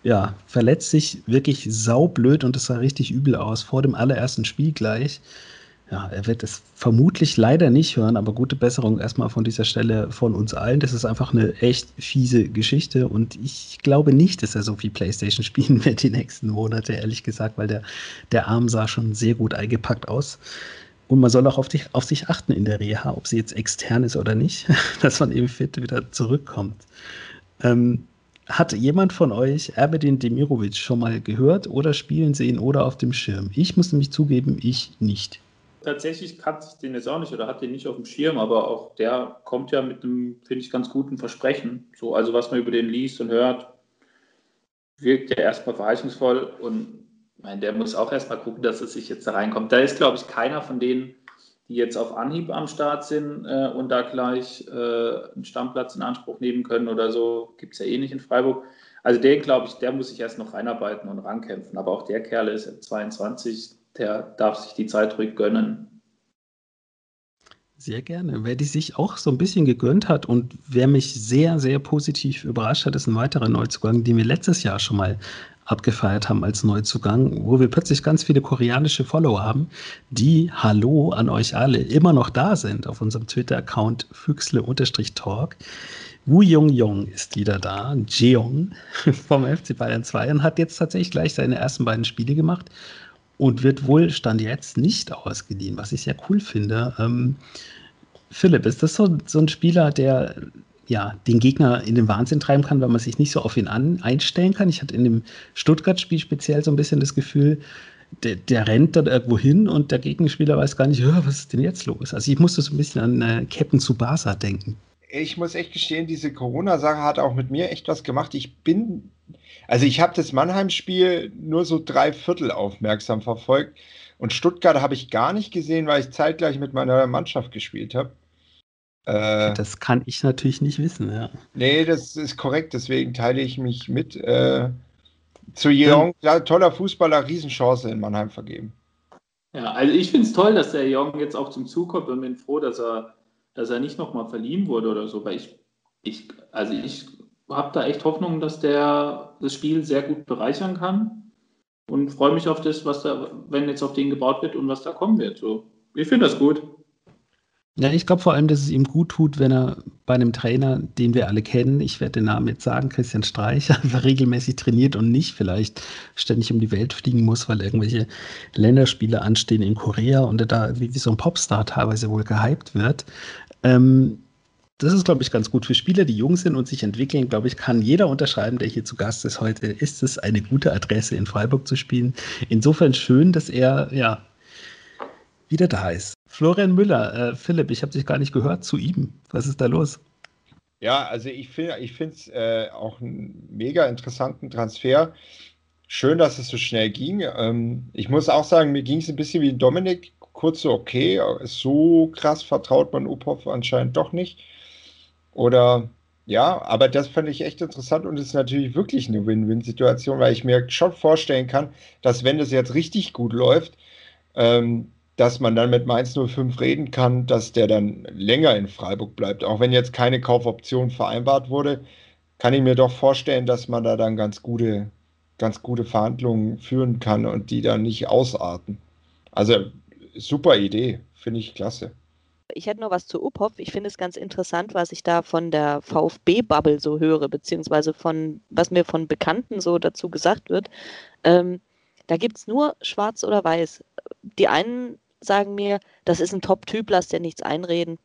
ja, verletzt sich wirklich saublöd und es sah richtig übel aus vor dem allerersten Spiel gleich. Ja, er wird es vermutlich leider nicht hören, aber gute Besserung erstmal von dieser Stelle von uns allen. Das ist einfach eine echt fiese Geschichte und ich glaube nicht, dass er so viel Playstation spielen wird die nächsten Monate, ehrlich gesagt, weil der, der Arm sah schon sehr gut eingepackt aus. Und man soll auch auf, dich, auf sich achten in der Reha, ob sie jetzt extern ist oder nicht, dass man eben fit wieder zurückkommt. Ähm, hat jemand von euch Erbedin Demirovic schon mal gehört oder spielen sehen oder auf dem Schirm? Ich muss nämlich zugeben, ich nicht. Tatsächlich kannte ich den jetzt auch nicht oder hatte den nicht auf dem Schirm, aber auch der kommt ja mit einem, finde ich, ganz guten Versprechen. So, also was man über den liest und hört, wirkt ja erstmal verheißungsvoll und meine, der muss auch erstmal gucken, dass es sich jetzt da reinkommt. Da ist, glaube ich, keiner von denen, die jetzt auf Anhieb am Start sind äh, und da gleich äh, einen Stammplatz in Anspruch nehmen können oder so, gibt es ja eh nicht in Freiburg. Also den, glaube ich, der muss sich erst noch reinarbeiten und rankämpfen. Aber auch der Kerl ist jetzt 22, der darf sich die Zeit ruhig gönnen. Sehr gerne. Wer die sich auch so ein bisschen gegönnt hat und wer mich sehr, sehr positiv überrascht hat, ist ein weiterer Neuzugang, den wir letztes Jahr schon mal abgefeiert haben als Neuzugang, wo wir plötzlich ganz viele koreanische Follower haben, die, hallo an euch alle, immer noch da sind auf unserem Twitter-Account Füchsle-Talk. Wu Jong Jong ist wieder da, Jeong vom FC Bayern 2 und hat jetzt tatsächlich gleich seine ersten beiden Spiele gemacht und wird wohl Stand jetzt nicht ausgeliehen, was ich sehr cool finde. Ähm, Philipp, ist das so, so ein Spieler, der ja, den Gegner in den Wahnsinn treiben kann, weil man sich nicht so auf ihn an, einstellen kann? Ich hatte in dem Stuttgart-Spiel speziell so ein bisschen das Gefühl, der, der rennt dann irgendwo hin und der Gegenspieler weiß gar nicht, "Hör, was ist denn jetzt los? Also ich musste so ein bisschen an äh, Captain Tsubasa denken. Ich muss echt gestehen, diese Corona-Sache hat auch mit mir echt was gemacht. Ich bin, also ich habe das Mannheim-Spiel nur so drei Viertel aufmerksam verfolgt und Stuttgart habe ich gar nicht gesehen, weil ich zeitgleich mit meiner Mannschaft gespielt habe. Äh, Das kann ich natürlich nicht wissen, ja. nee, das ist korrekt, deswegen teile ich mich mit. Äh, zu Jeong, ja, toller Fußballer, Riesenchance in Mannheim vergeben. Ja, also ich finde es toll, dass der Jong jetzt auch zum Zug kommt und bin froh, dass er, dass er nicht nochmal verliehen wurde oder so, weil ich, ich also ich habe da echt Hoffnung, dass der das Spiel sehr gut bereichern kann und freue mich auf das, was da, wenn jetzt auf den gebaut wird und was da kommen wird. So, ich finde das gut. Ja, ich glaube vor allem, dass es ihm gut tut, wenn er bei einem Trainer, den wir alle kennen, ich werde den Namen jetzt sagen, Christian Streich, einfach regelmäßig trainiert und nicht vielleicht ständig um die Welt fliegen muss, weil irgendwelche Länderspiele anstehen in Korea und er da wie, so ein Popstar teilweise wohl gehypt wird. Ähm, das ist, glaube ich, ganz gut für Spieler, die jung sind und sich entwickeln. Glaube ich, kann jeder unterschreiben, der hier zu Gast ist heute. Ist es eine gute Adresse, in Freiburg zu spielen? Insofern schön, dass er ja wieder da ist. Florian Müller, äh, Philipp, ich habe dich gar nicht gehört zu ihm. Was ist da los? Ja, also ich finde ich es äh, auch einen mega interessanten Transfer. Schön, dass es so schnell ging. Ähm, ich muss auch sagen, mir ging es ein bisschen wie Dominik. Kurz so, okay, so krass vertraut man Uphoff anscheinend doch nicht. Oder ja, aber das fand ich echt interessant und ist natürlich wirklich eine Win-Win-Situation, weil ich mir schon vorstellen kann, dass wenn das jetzt richtig gut läuft, ähm, dass man dann mit Mainz 05 reden kann, dass der dann länger in Freiburg bleibt. Auch wenn jetzt keine Kaufoption vereinbart wurde, kann ich mir doch vorstellen, dass man da dann ganz gute, ganz gute Verhandlungen führen kann und die dann nicht ausarten. Also super Idee, finde ich klasse. Ich hätte noch was zu Uphoff. Ich finde es ganz interessant, was ich da von der VfB-Bubble so höre, beziehungsweise von, was mir von Bekannten so dazu gesagt wird. Ähm, da gibt es nur schwarz oder weiß. Die einen sagen mir, das ist ein Top-Typ, lass dir nichts einreden.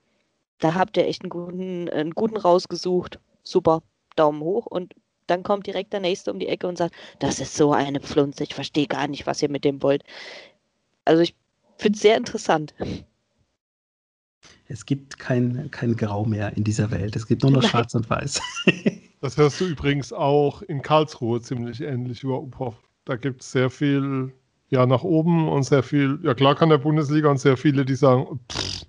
Da habt ihr echt einen guten, einen guten rausgesucht. Super, Daumen hoch. Und dann kommt direkt der Nächste um die Ecke und sagt, das ist so eine Pflunze, ich verstehe gar nicht, was ihr mit dem wollt. Also ich finde es sehr interessant. Es gibt kein, kein Grau mehr in dieser Welt. Es gibt nur noch Nein. Schwarz und Weiß. das hörst du übrigens auch in Karlsruhe ziemlich ähnlich über Uphoff. Da gibt es sehr viel ja nach oben und sehr viel, ja klar kann der Bundesliga und sehr viele, die sagen, pff,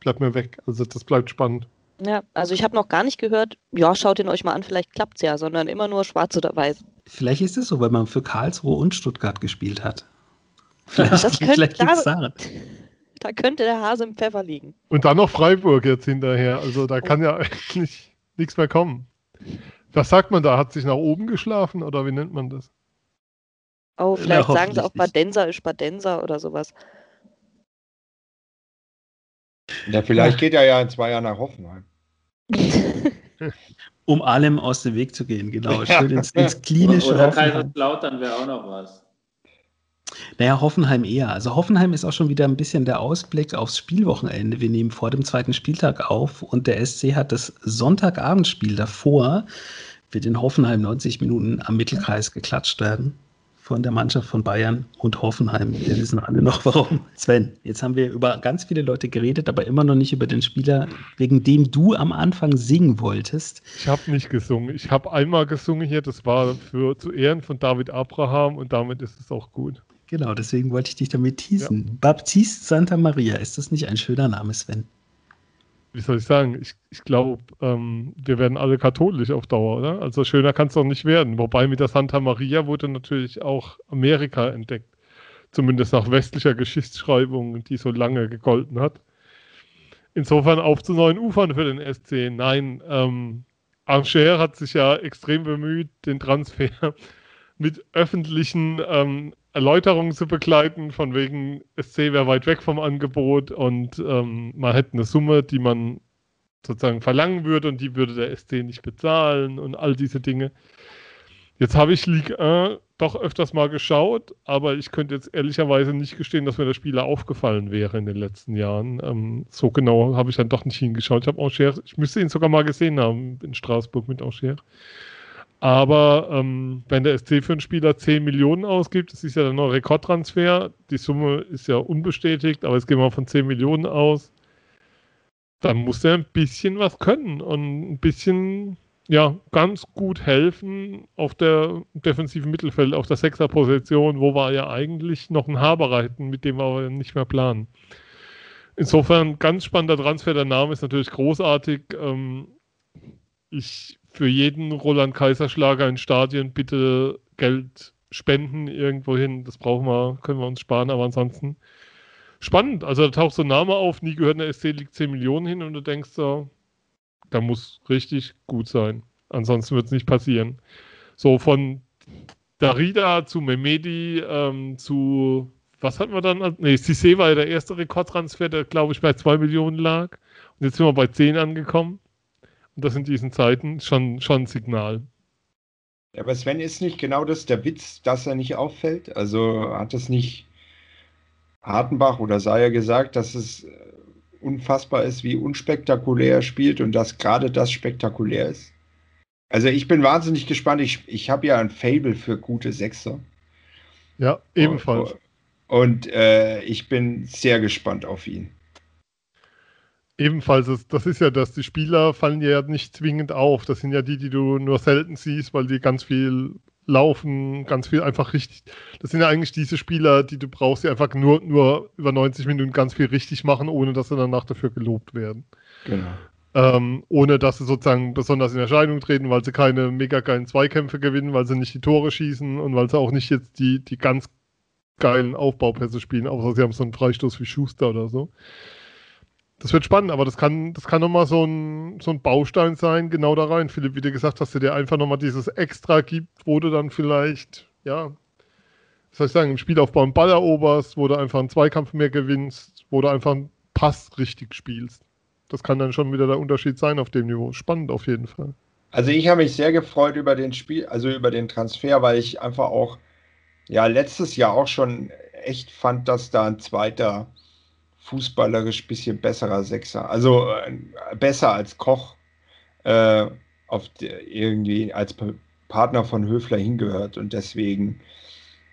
bleibt mir weg. Also das bleibt spannend. Ja, also ich habe noch gar nicht gehört, ja, schaut ihn euch mal an, vielleicht klappt es ja, sondern immer nur schwarz oder weiß. Vielleicht ist es so, weil man für Karlsruhe und Stuttgart gespielt hat. Vielleicht, das könnte, vielleicht da, da könnte der Hase im Pfeffer liegen. Und dann noch Freiburg jetzt hinterher. Also da kann ja eigentlich nichts mehr kommen. Was sagt man da? Hat sich nach oben geschlafen oder wie nennt man das? Oh, vielleicht ja, sagen sie auch Badenser ist Badenser oder sowas. Ja, vielleicht geht er ja in zwei Jahren nach Hoffenheim. um allem aus dem Weg zu gehen, genau. Schön ins, ins klinische Oder Kaiserslautern wäre auch noch was. Naja, Hoffenheim eher. Also Hoffenheim ist auch schon wieder ein bisschen der Ausblick aufs Spielwochenende. Wir nehmen vor dem zweiten Spieltag auf und der SC hat das Sonntagabendspiel davor. Wird in Hoffenheim 90 Minuten am Mittelkreis geklatscht werden von der Mannschaft von Bayern und Hoffenheim. Wir wissen alle noch warum. Sven, jetzt haben wir über ganz viele Leute geredet, aber immer noch nicht über den Spieler, wegen dem du am Anfang singen wolltest. Ich habe nicht gesungen. Ich habe einmal gesungen hier, das war für zu Ehren von David Abraham und damit ist es auch gut. Genau, deswegen wollte ich dich damit teasen. Ja. Baptiste Santa Maria, ist das nicht ein schöner Name, Sven? wie soll ich sagen, ich, ich glaube, ähm, wir werden alle katholisch auf Dauer, oder? Also schöner kann es doch nicht werden. Wobei mit der Santa Maria wurde natürlich auch Amerika entdeckt. Zumindest nach westlicher Geschichtsschreibung, die so lange gegolten hat. Insofern auf zu neuen Ufern für den SC. Nein, ähm, Archer hat sich ja extrem bemüht, den Transfer mit öffentlichen ähm, Erläuterungen zu begleiten, von wegen SC wäre weit weg vom Angebot und ähm, man hätte eine Summe, die man sozusagen verlangen würde und die würde der SC nicht bezahlen und all diese Dinge. Jetzt habe ich Ligue 1 doch öfters mal geschaut, aber ich könnte jetzt ehrlicherweise nicht gestehen, dass mir der Spieler aufgefallen wäre in den letzten Jahren. Ähm, so genau habe ich dann doch nicht hingeschaut. Ich habe Angers, ich müsste ihn sogar mal gesehen haben in Straßburg mit Angers. Aber ähm, wenn der SC für einen Spieler 10 Millionen ausgibt, das ist ja dann noch Rekordtransfer, die Summe ist ja unbestätigt, aber jetzt gehen wir von 10 Millionen aus, dann muss er ein bisschen was können und ein bisschen, ja, ganz gut helfen auf der defensiven Mittelfeld, auf der Sechser-Position, wo wir ja eigentlich noch einen Haber hätten, mit dem wir aber nicht mehr planen. Insofern ganz spannender Transfer. Der Name ist natürlich großartig. Ähm, ich für jeden Roland Kaiserschlager in Stadien bitte Geld spenden irgendwo hin. Das brauchen wir, können wir uns sparen, aber ansonsten spannend. Also da taucht so ein Name auf, nie gehört eine SC, liegt 10 Millionen hin und du denkst so, da muss richtig gut sein. Ansonsten wird es nicht passieren. So von Darida zu Memedi ähm, zu was hatten wir dann? Ne, Cissé war ja der erste Rekordtransfer, der glaube ich bei 2 Millionen lag. Und jetzt sind wir bei 10 angekommen. Und das in diesen Zeiten schon, schon ein Signal. Ja, aber Sven, ist nicht genau das der Witz, dass er nicht auffällt? Also hat das nicht Hartenbach oder Sayer gesagt, dass es äh, unfassbar ist, wie unspektakulär er spielt und dass gerade das spektakulär ist? Also ich bin wahnsinnig gespannt. Ich, ich habe ja ein Fable für gute Sechser. Ja, ebenfalls. Und, und äh, ich bin sehr gespannt auf ihn. Ebenfalls, das ist ja das, die Spieler fallen ja nicht zwingend auf. Das sind ja die, die du nur selten siehst, weil die ganz viel laufen, ganz viel einfach richtig. Das sind ja eigentlich diese Spieler, die du brauchst, die einfach nur, nur über 90 Minuten ganz viel richtig machen, ohne dass sie danach dafür gelobt werden. Genau. Ähm, ohne dass sie sozusagen besonders in Erscheinung treten, weil sie keine mega geilen Zweikämpfe gewinnen, weil sie nicht die Tore schießen und weil sie auch nicht jetzt die, die ganz geilen Aufbaupässe spielen, außer sie haben so einen Freistoß wie Schuster oder so. Das wird spannend, aber das kann, das kann nochmal so ein, so ein Baustein sein, genau da rein. Philipp, wie du gesagt hast, der dir einfach nochmal dieses Extra gibt, wo du dann vielleicht, ja, was soll ich sagen, im Spielaufbau einen Ball eroberst, wo du einfach einen Zweikampf mehr gewinnst, wo du einfach einen Pass richtig spielst. Das kann dann schon wieder der Unterschied sein auf dem Niveau. Spannend auf jeden Fall. Also ich habe mich sehr gefreut über den Spiel, also über den Transfer, weil ich einfach auch, ja, letztes Jahr auch schon echt fand, dass da ein zweiter fußballerisch bisschen besserer Sechser. Also äh, besser als Koch äh, auf der, irgendwie als Partner von Höfler hingehört. Und deswegen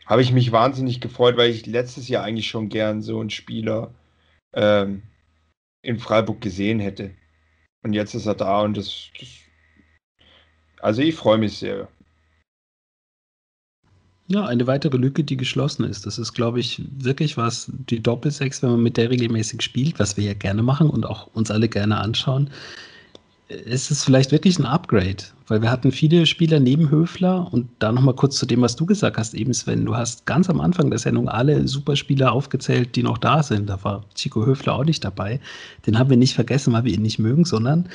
habe ich mich wahnsinnig gefreut, weil ich letztes Jahr eigentlich schon gern so einen Spieler ähm, in Freiburg gesehen hätte. Und jetzt ist er da und das, das also ich freue mich sehr. Ja, eine weitere Lücke, die geschlossen ist. Das ist, glaube ich, wirklich was, die Doppelsechs, wenn man mit der regelmäßig spielt, was wir ja gerne machen und auch uns alle gerne anschauen, ist es vielleicht wirklich ein Upgrade, weil wir hatten viele Spieler neben Höfler und da nochmal kurz zu dem, was du gesagt hast, eben Sven, du hast ganz am Anfang der Sendung alle Superspieler aufgezählt, die noch da sind. Da war Chico Höfler auch nicht dabei. Den haben wir nicht vergessen, weil wir ihn nicht mögen, sondern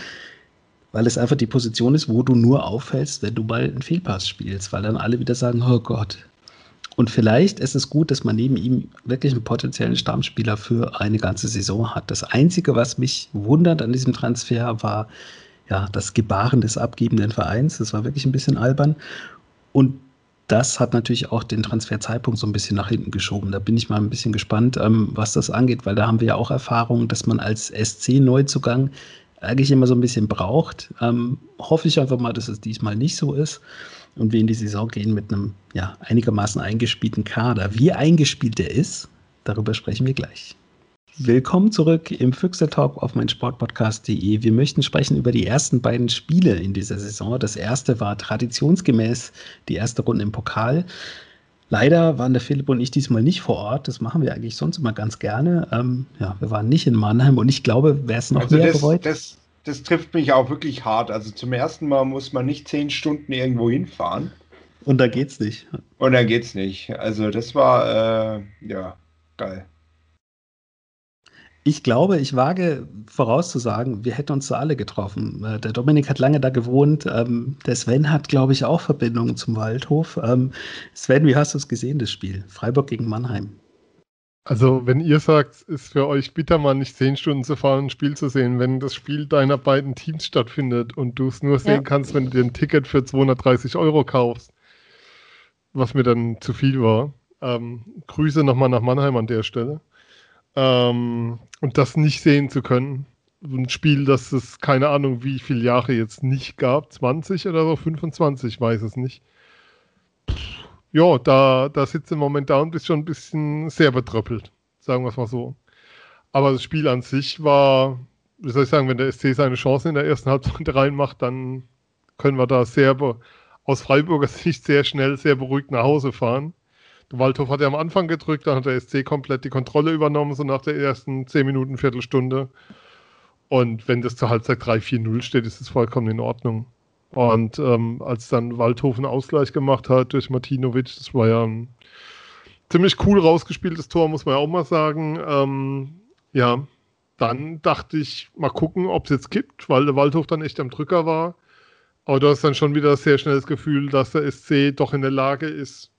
weil es einfach die Position ist, wo du nur auffällst, wenn du mal einen Fehlpass spielst, weil dann alle wieder sagen, oh Gott. Und vielleicht ist es gut, dass man neben ihm wirklich einen potenziellen Stammspieler für eine ganze Saison hat. Das Einzige, was mich wundert an diesem Transfer, war ja das Gebaren des abgebenden Vereins. Das war wirklich ein bisschen albern. Und das hat natürlich auch den Transferzeitpunkt so ein bisschen nach hinten geschoben. Da bin ich mal ein bisschen gespannt, ähm, was das angeht, weil da haben wir ja auch Erfahrungen, dass man als SC-Neuzugang eigentlich immer so ein bisschen braucht. Ähm, hoffe ich einfach mal, dass es diesmal nicht so ist und wir in die Saison gehen mit einem ja, einigermaßen eingespielten Kader. Wie eingespielt der ist, darüber sprechen wir gleich. Willkommen zurück im Füchse Talk auf mein Sportpodcast.de. Wir möchten sprechen über die ersten beiden Spiele in dieser Saison. Das erste war traditionsgemäß die erste Runde im Pokal. Leider waren der Philipp und ich diesmal nicht vor Ort. Das machen wir eigentlich sonst immer ganz gerne. Ähm, ja, wir waren nicht in Mannheim und ich glaube, wer es noch also mehr das, bereut. Das, das trifft mich auch wirklich hart. Also zum ersten Mal muss man nicht zehn Stunden irgendwo hinfahren. Und da geht's nicht. Und da geht's nicht. Also das war äh, ja geil. Ich glaube, ich wage vorauszusagen, wir hätten uns da alle getroffen. Äh, der Dominik hat lange da gewohnt. Ähm, der Sven hat, glaube ich, auch Verbindungen zum Waldhof. Ähm, Sven, wie hast du es gesehen, das Spiel? Freiburg gegen Mannheim. Also, wenn ihr sagt, es ist für euch bitter, mal nicht zehn Stunden zu fahren, ein Spiel zu sehen, wenn das Spiel deiner beiden Teams stattfindet und du es nur sehen ja. kannst, wenn du dir ein Ticket für 230 Euro kaufst, was mir dann zu viel war. Ähm, Grüße nochmal nach Mannheim an der Stelle. Ähm, und das nicht sehen zu können. Ein Spiel, das es keine Ahnung, wie viele Jahre jetzt nicht gab, 20 oder so, 25, weiß es nicht. Ja, da, da sitzt im Moment da und bist schon ein bisschen sehr betröppelt, sagen wir es mal so. Aber das Spiel an sich war, wie soll ich sagen, wenn der SC seine Chancen in der ersten Halbzeit reinmacht, dann können wir da sehr aus Freiburger Sicht sehr schnell, sehr beruhigt nach Hause fahren. Waldhof hat ja am Anfang gedrückt, dann hat der SC komplett die Kontrolle übernommen, so nach der ersten 10 Minuten, Viertelstunde. Und wenn das zur Halbzeit 3-4-0 steht, ist es vollkommen in Ordnung. Und ähm, als dann Waldhof einen Ausgleich gemacht hat durch Martinovic, das war ja ein ziemlich cool rausgespieltes Tor, muss man ja auch mal sagen. Ähm, ja, dann dachte ich, mal gucken, ob es jetzt kippt, weil der Waldhof dann echt am Drücker war. Aber du hast dann schon wieder sehr schnell das Gefühl, dass der SC doch in der Lage ist,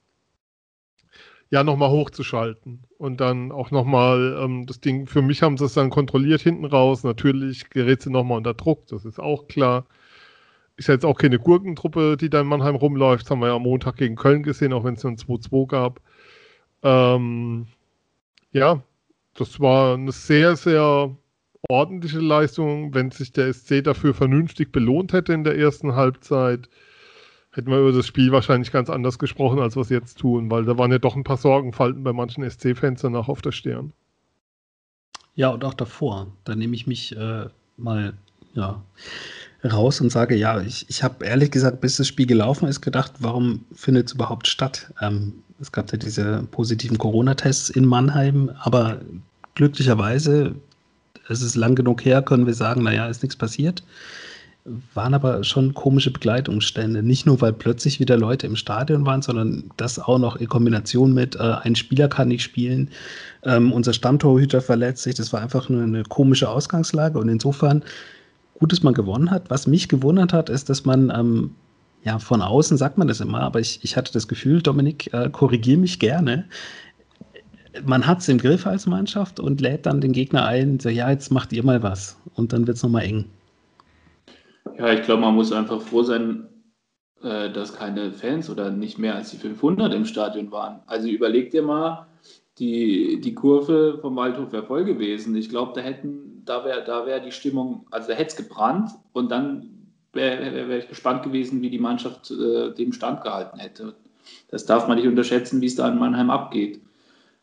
ja nochmal hochzuschalten. Und dann auch nochmal ähm, das Ding, für mich haben sie es dann kontrolliert hinten raus. Natürlich gerät sie nochmal unter Druck, das ist auch klar. Ist jetzt auch keine Gurkentruppe, die da in Mannheim rumläuft. Das haben wir ja am Montag gegen Köln gesehen, auch wenn es ein 2-2 gab. Ähm, ja, das war eine sehr, sehr ordentliche Leistung. Wenn sich der SC dafür vernünftig belohnt hätte in der ersten Halbzeit, hätten wir über das Spiel wahrscheinlich ganz anders gesprochen, als wir es jetzt tun, weil da waren ja doch ein paar Sorgenfalten bei manchen SC-Fans danach auf der Stirn. Ja, und auch davor. Da nehme ich mich äh, mal ja, raus und sage, ja, ich, ich habe ehrlich gesagt, bis das Spiel gelaufen ist, gedacht, warum findet es überhaupt statt? Ähm, es gab ja diese positiven Corona-Tests in Mannheim, aber glücklicherweise, es ist lang genug her, können wir sagen, naja, ist nichts passiert. Waren aber schon komische Begleitumstände. Nicht nur, weil plötzlich wieder Leute im Stadion waren, sondern das auch noch in Kombination mit, äh, ein Spieler kann nicht spielen, ähm, unser Stammtorhüter verletzt sich. Das war einfach nur eine komische Ausgangslage und insofern gut, dass man gewonnen hat. Was mich gewundert hat, ist, dass man ähm, ja, von außen sagt man das immer, aber ich, ich hatte das Gefühl, Dominik, äh, korrigiere mich gerne. Man hat es im Griff als Mannschaft und lädt dann den Gegner ein, so, ja, jetzt macht ihr mal was. Und dann wird es nochmal eng. Ja, ich glaube, man muss einfach froh sein, äh, dass keine Fans oder nicht mehr als die 500 im Stadion waren. Also überleg dir mal, die, die Kurve vom Waldhof wäre voll gewesen. Ich glaube, da hätten, da wäre da wär die Stimmung, also da hätte es gebrannt und dann wäre wär ich gespannt gewesen, wie die Mannschaft äh, dem standgehalten hätte. Das darf man nicht unterschätzen, wie es da in Mannheim abgeht,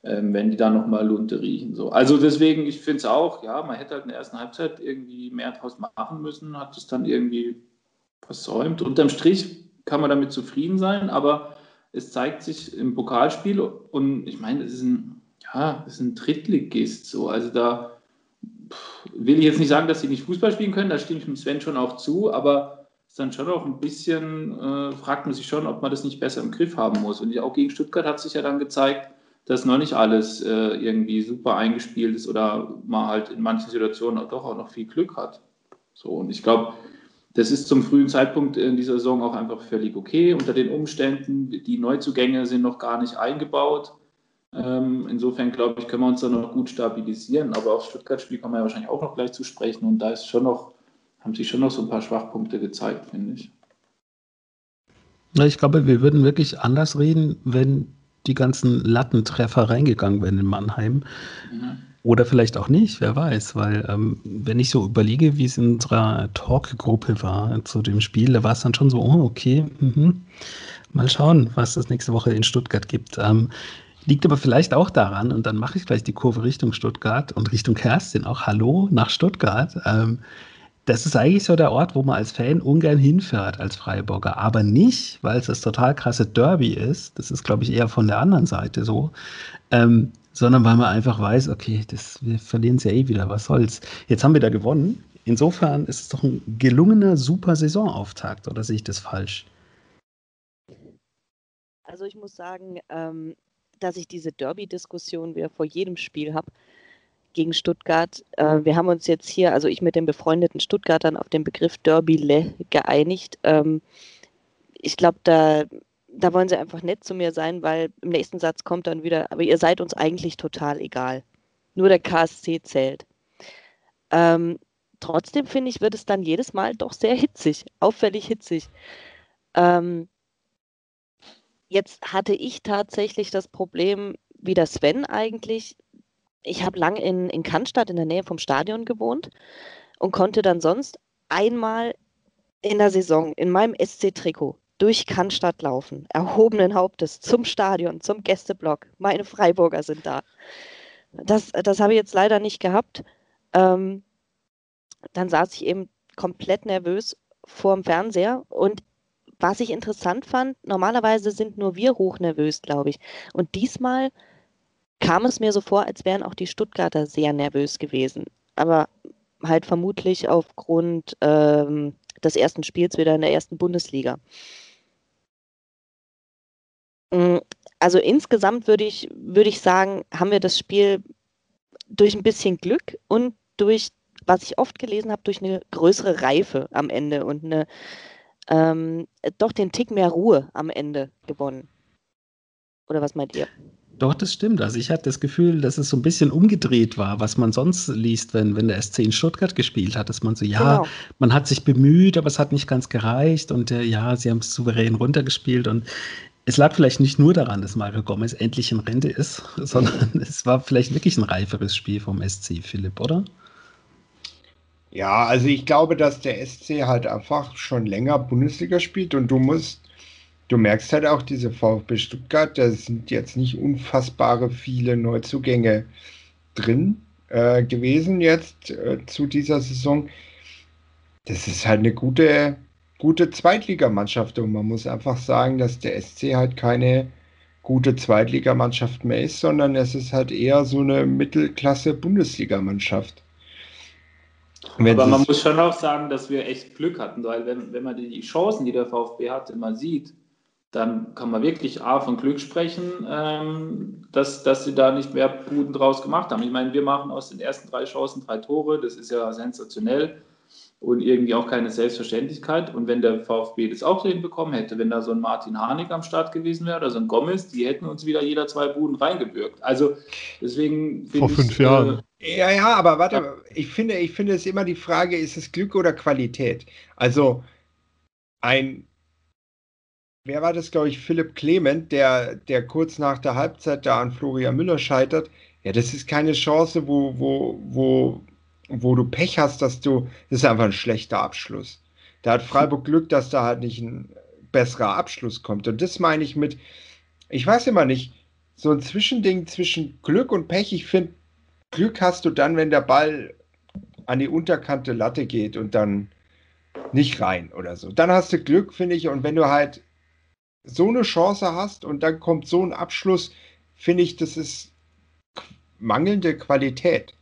ähm, wenn die da nochmal Lunte riechen. So. Also deswegen, ich finde es auch, ja, man hätte halt in der ersten Halbzeit irgendwie mehr draus machen müssen, hat es dann irgendwie versäumt. Unterm Strich kann man damit zufrieden sein, aber es zeigt sich im Pokalspiel und ich meine, es ist ein, ja, es ist ein Drittligist so. Also da will ich jetzt nicht sagen, dass sie nicht Fußball spielen können, da stimme ich mit Sven schon auch zu, aber es ist dann schon auch ein bisschen, äh, fragt man sich schon, ob man das nicht besser im Griff haben muss. Und auch gegen Stuttgart hat sich ja dann gezeigt, dass noch nicht alles äh, irgendwie super eingespielt ist oder man halt in manchen Situationen auch doch auch noch viel Glück hat. So, und ich glaube, das ist zum frühen Zeitpunkt in dieser Saison auch einfach völlig okay unter den Umständen. Die Neuzugänge sind noch gar nicht eingebaut. Ähm, insofern glaube ich, können wir uns da noch gut stabilisieren. Aber aufs Stuttgart-Spiel kommen wir ja wahrscheinlich auch noch gleich zu sprechen. Und da ist schon noch, haben sich schon noch so ein paar Schwachpunkte gezeigt, finde ich. Ich glaube, wir würden wirklich anders reden, wenn die ganzen Lattentreffer reingegangen wären in Mannheim. Mhm. Oder vielleicht auch nicht, wer weiß, weil ähm, wenn ich so überlege, wie es in unserer Talkgruppe war zu dem Spiel, da war es dann schon so, oh, okay, mh. mal schauen, was es nächste Woche in Stuttgart gibt. Ähm, Liegt aber vielleicht auch daran, und dann mache ich gleich die Kurve Richtung Stuttgart und Richtung Kerstin auch Hallo nach Stuttgart. Ähm, das ist eigentlich so der Ort, wo man als Fan ungern hinfährt als Freiburger. Aber nicht, weil es das total krasse Derby ist. Das ist, glaube ich, eher von der anderen Seite so. Ähm, sondern weil man einfach weiß, okay, das, wir verlieren es ja eh wieder, was soll's. Jetzt haben wir da gewonnen. Insofern ist es doch ein gelungener, super Saisonauftakt, oder sehe ich das falsch? Also ich muss sagen, ähm, dass ich diese Derby-Diskussion wieder vor jedem Spiel habe gegen Stuttgart. Äh, wir haben uns jetzt hier, also ich mit den befreundeten Stuttgartern, auf den Begriff Derby-Le geeinigt. Ähm, ich glaube, da, da wollen sie einfach nett zu mir sein, weil im nächsten Satz kommt dann wieder, aber ihr seid uns eigentlich total egal. Nur der KSC zählt. Ähm, trotzdem finde ich, wird es dann jedes Mal doch sehr hitzig, auffällig hitzig. Ähm, Jetzt hatte ich tatsächlich das Problem, wie der Sven eigentlich. Ich habe lange in, in Cannstatt in der Nähe vom Stadion gewohnt und konnte dann sonst einmal in der Saison in meinem SC-Trikot durch Cannstatt laufen, erhobenen Hauptes zum Stadion, zum Gästeblock. Meine Freiburger sind da. Das, das habe ich jetzt leider nicht gehabt. Ähm, dann saß ich eben komplett nervös vorm Fernseher und was ich interessant fand, normalerweise sind nur wir hochnervös, glaube ich. Und diesmal kam es mir so vor, als wären auch die Stuttgarter sehr nervös gewesen. Aber halt vermutlich aufgrund ähm, des ersten Spiels wieder in der ersten Bundesliga. Mm, also insgesamt würde ich, würde ich sagen, haben wir das Spiel durch ein bisschen Glück und durch, was ich oft gelesen habe, durch eine größere Reife am Ende und eine ähm, doch den Tick mehr Ruhe am Ende gewonnen. Oder was meint ihr? Doch, das stimmt. Also ich hatte das Gefühl, dass es so ein bisschen umgedreht war, was man sonst liest, wenn, wenn der SC in Stuttgart gespielt hat, dass man so, ja, genau. man hat sich bemüht, aber es hat nicht ganz gereicht und äh, ja, sie haben es souverän runtergespielt und es lag vielleicht nicht nur daran, dass Mario Gomez endlich in Rente ist, sondern es war vielleicht wirklich ein reiferes Spiel vom SC, Philipp, oder? Ja, also ich glaube, dass der SC halt einfach schon länger Bundesliga spielt und du musst du merkst halt auch diese VfB Stuttgart, da sind jetzt nicht unfassbare viele Neuzugänge drin äh, gewesen jetzt äh, zu dieser Saison. Das ist halt eine gute, gute Zweitligamannschaft und man muss einfach sagen, dass der SC halt keine gute Zweitligamannschaft mehr ist, sondern es ist halt eher so eine Mittelklasse-Bundesligamannschaft. Aber man muss schon auch sagen, dass wir echt Glück hatten, weil wenn, wenn man die Chancen, die der VfB hatte, mal sieht, dann kann man wirklich A von Glück sprechen, ähm, dass, dass sie da nicht mehr Buden draus gemacht haben. Ich meine, wir machen aus den ersten drei Chancen drei Tore, das ist ja sensationell und irgendwie auch keine Selbstverständlichkeit. Und wenn der VfB das auch hinbekommen hätte, wenn da so ein Martin Harnik am Start gewesen wäre oder so ein Gomez, die hätten uns wieder jeder zwei Buden reingebürgt. Also deswegen. Vor fünf ich, Jahren. Äh, ja, ja, aber warte, ja. ich finde, ich finde es immer die Frage, ist es Glück oder Qualität? Also ein wer war das, glaube ich, Philipp Clement, der, der kurz nach der Halbzeit da an Florian Müller scheitert. Ja, das ist keine Chance, wo, wo, wo, wo du Pech hast, dass du, das ist einfach ein schlechter Abschluss. Da hat Freiburg Glück, dass da halt nicht ein besserer Abschluss kommt. Und das meine ich mit, ich weiß immer nicht, so ein Zwischending zwischen Glück und Pech. Ich finde, Glück hast du dann, wenn der Ball an die unterkante Latte geht und dann nicht rein oder so. Dann hast du Glück, finde ich. Und wenn du halt so eine Chance hast und dann kommt so ein Abschluss, finde ich, das ist mangelnde Qualität.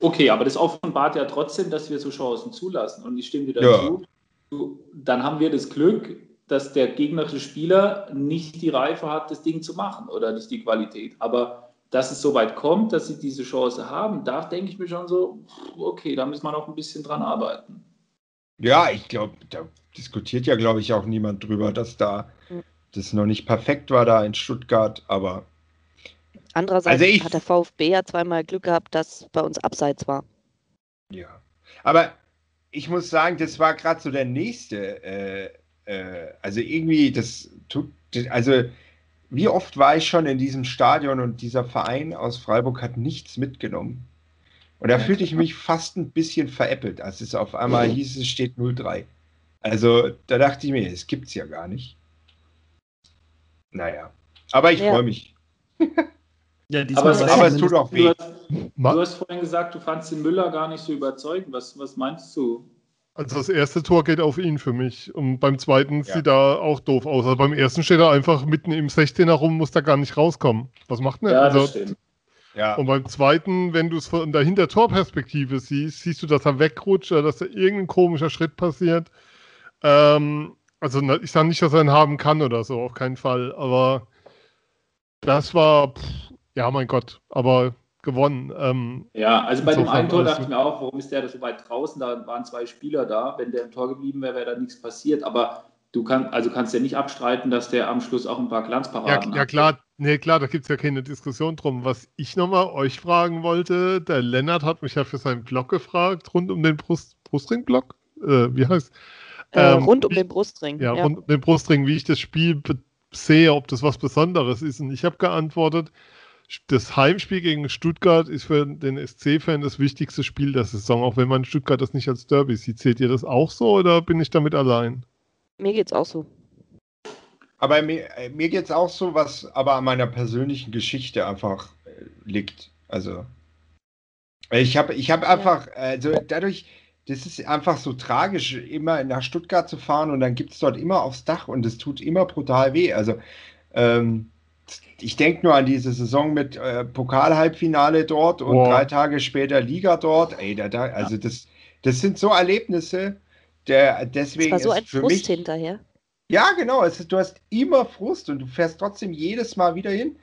Okay, aber das offenbart ja trotzdem, dass wir so Chancen zulassen. Und ich stimme dir dazu. Ja. Dann haben wir das Glück, dass der gegnerische Spieler nicht die Reife hat, das Ding zu machen oder nicht die Qualität. Aber dass es so weit kommt, dass sie diese Chance haben, da denke ich mir schon so, okay, da müssen wir noch ein bisschen dran arbeiten. Ja, ich glaube, da diskutiert ja, glaube ich, auch niemand drüber, dass da mhm. das noch nicht perfekt war da in Stuttgart, aber. Andererseits also ich, hat der VfB ja zweimal Glück gehabt, dass bei uns abseits war. Ja, aber ich muss sagen, das war gerade so der nächste. Äh, äh, also irgendwie, das tut, also wie oft war ich schon in diesem Stadion und dieser Verein aus Freiburg hat nichts mitgenommen. Und da fühlte ich mich fast ein bisschen veräppelt, als es auf einmal hieß, es steht 0-3. Also da dachte ich mir, es gibt es ja gar nicht. Naja, aber ich ja. freue mich. ja, aber, es, aber es tut auch weh. Du hast, du hast, vorhin gesagt, du fandst den Müller gar nicht so überzeugend. Was, was meinst du? Also das erste Tor geht auf ihn für mich. Und beim zweiten ja. sieht er auch doof aus. Also beim ersten steht er einfach mitten im 16er rum, muss da gar nicht rauskommen. Was macht denn er? Ja, also, das stimmt. Ja. Und beim zweiten, wenn du es von der Hintertorperspektive siehst, siehst du, dass er wegrutscht oder dass da irgendein komischer Schritt passiert. Ähm, also ich sage nicht, dass er ihn haben kann oder so, auf keinen Fall. Aber das war, pff, ja mein Gott, aber gewonnen. Ähm, ja, also bei dem einen Tor dachte ich mir auch, warum ist der da so weit draußen? Da waren zwei Spieler da. Wenn der im Tor geblieben wäre, wäre da nichts passiert. Aber du kannst, also kannst ja nicht abstreiten, dass der am Schluss auch ein paar Glanzparaden ja, Ja, klar, nee, klar, da gibt es ja keine Diskussion drum. Was ich nochmal euch fragen wollte, der Lennart hat mich ja für seinen Blog gefragt, rund um den Brust, Brustring-Blog. Äh, wie heißt äh, ähm, Rund um den Brustring. Ja, ja, rund um den Brustring, wie ich das Spiel sehe, ob das was Besonderes ist. Und ich habe geantwortet, das Heimspiel gegen Stuttgart ist für den SC-Fan das wichtigste Spiel der Saison, auch wenn man Stuttgart das nicht als Derby sieht. Seht ihr das auch so oder bin ich damit allein? Mir geht's auch so. Aber mir, äh, mir geht's auch so, was aber an meiner persönlichen Geschichte einfach äh, liegt. Also ich habe ich hab einfach, also dadurch, das ist einfach so tragisch, immer nach Stuttgart zu fahren und dann gibt es dort immer aufs Dach und es tut immer brutal weh. Also ähm, ich denke nur an diese Saison mit äh, Pokal-Halbfinale dort und Boah. drei Tage später Liga dort. Ey, da, da, also das, das sind so Erlebnisse, der, deswegen das war so ein Frust mich, hinterher. Ja, genau. Es ist, du hast immer Frust und du fährst trotzdem jedes Mal wieder hin.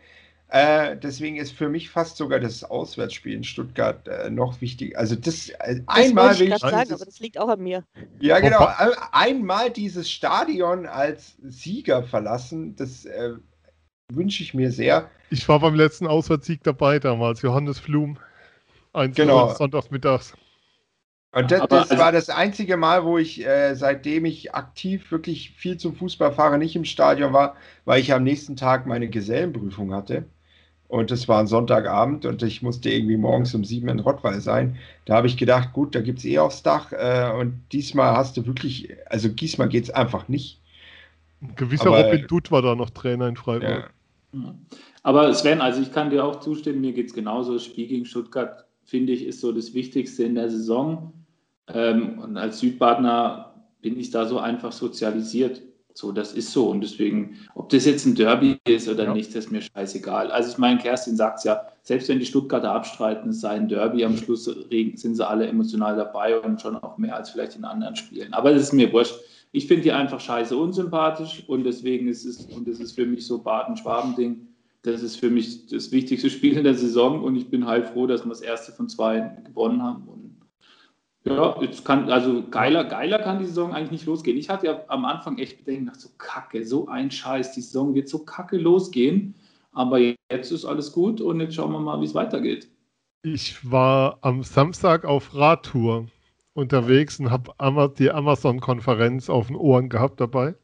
Äh, deswegen ist für mich fast sogar das Auswärtsspiel in Stuttgart äh, noch wichtig. Also das, äh, das einmal will ich sagen, dieses, aber das liegt auch an mir. Ja, genau. Einmal dieses Stadion als Sieger verlassen, das äh, wünsche ich mir sehr. Ich war beim letzten Auswärtssieg dabei damals, Johannes Flum. 1 Genau. Sonntagsmittags. Und das, das also- war das einzige Mal, wo ich, äh, seitdem ich aktiv wirklich viel zum Fußball fahre, nicht im Stadion war, weil ich am nächsten Tag meine Gesellenprüfung hatte. Und das war ein Sonntagabend und ich musste irgendwie morgens um sieben in Rottweil sein. Da habe ich gedacht, gut, da gibt es eh aufs Dach. Äh, und diesmal hast du wirklich, also diesmal geht es einfach nicht. Ein gewisser Aber- Robin Dutt war da noch Trainer in Freiburg. Ja. Ja. Aber Sven, also ich kann dir auch zustimmen, mir geht es genauso. Das Spiel gegen Stuttgart, finde ich, ist so das Wichtigste in der Saison. Ähm, und als Südbadener bin ich da so einfach sozialisiert. So, das ist so. Und deswegen, ob das jetzt ein Derby ist oder Ja. nicht, das ist mir scheißegal. Also ich meine, Kerstin sagt es ja, selbst wenn die Stuttgarter abstreiten, es sei ein Derby, am Schluss regen- sind sie alle emotional dabei und schon auch mehr als vielleicht in anderen Spielen. Aber das ist mir wurscht. Ich finde die einfach scheiße unsympathisch und deswegen ist es, und das ist für mich so Baden-Schwaben-Ding, das ist für mich das wichtigste Spiel in der Saison und ich bin halt froh, dass wir das erste von zwei gewonnen haben. Und ja, jetzt kann, also geiler, geiler kann die Saison eigentlich nicht losgehen. Ich hatte ja am Anfang echt Bedenken, dachte so kacke, so ein Scheiß, die Saison wird so kacke losgehen. Aber jetzt ist alles gut und jetzt schauen wir mal, wie es weitergeht. Ich war am Samstag auf Radtour unterwegs und habe die Amazon-Konferenz auf den Ohren gehabt dabei.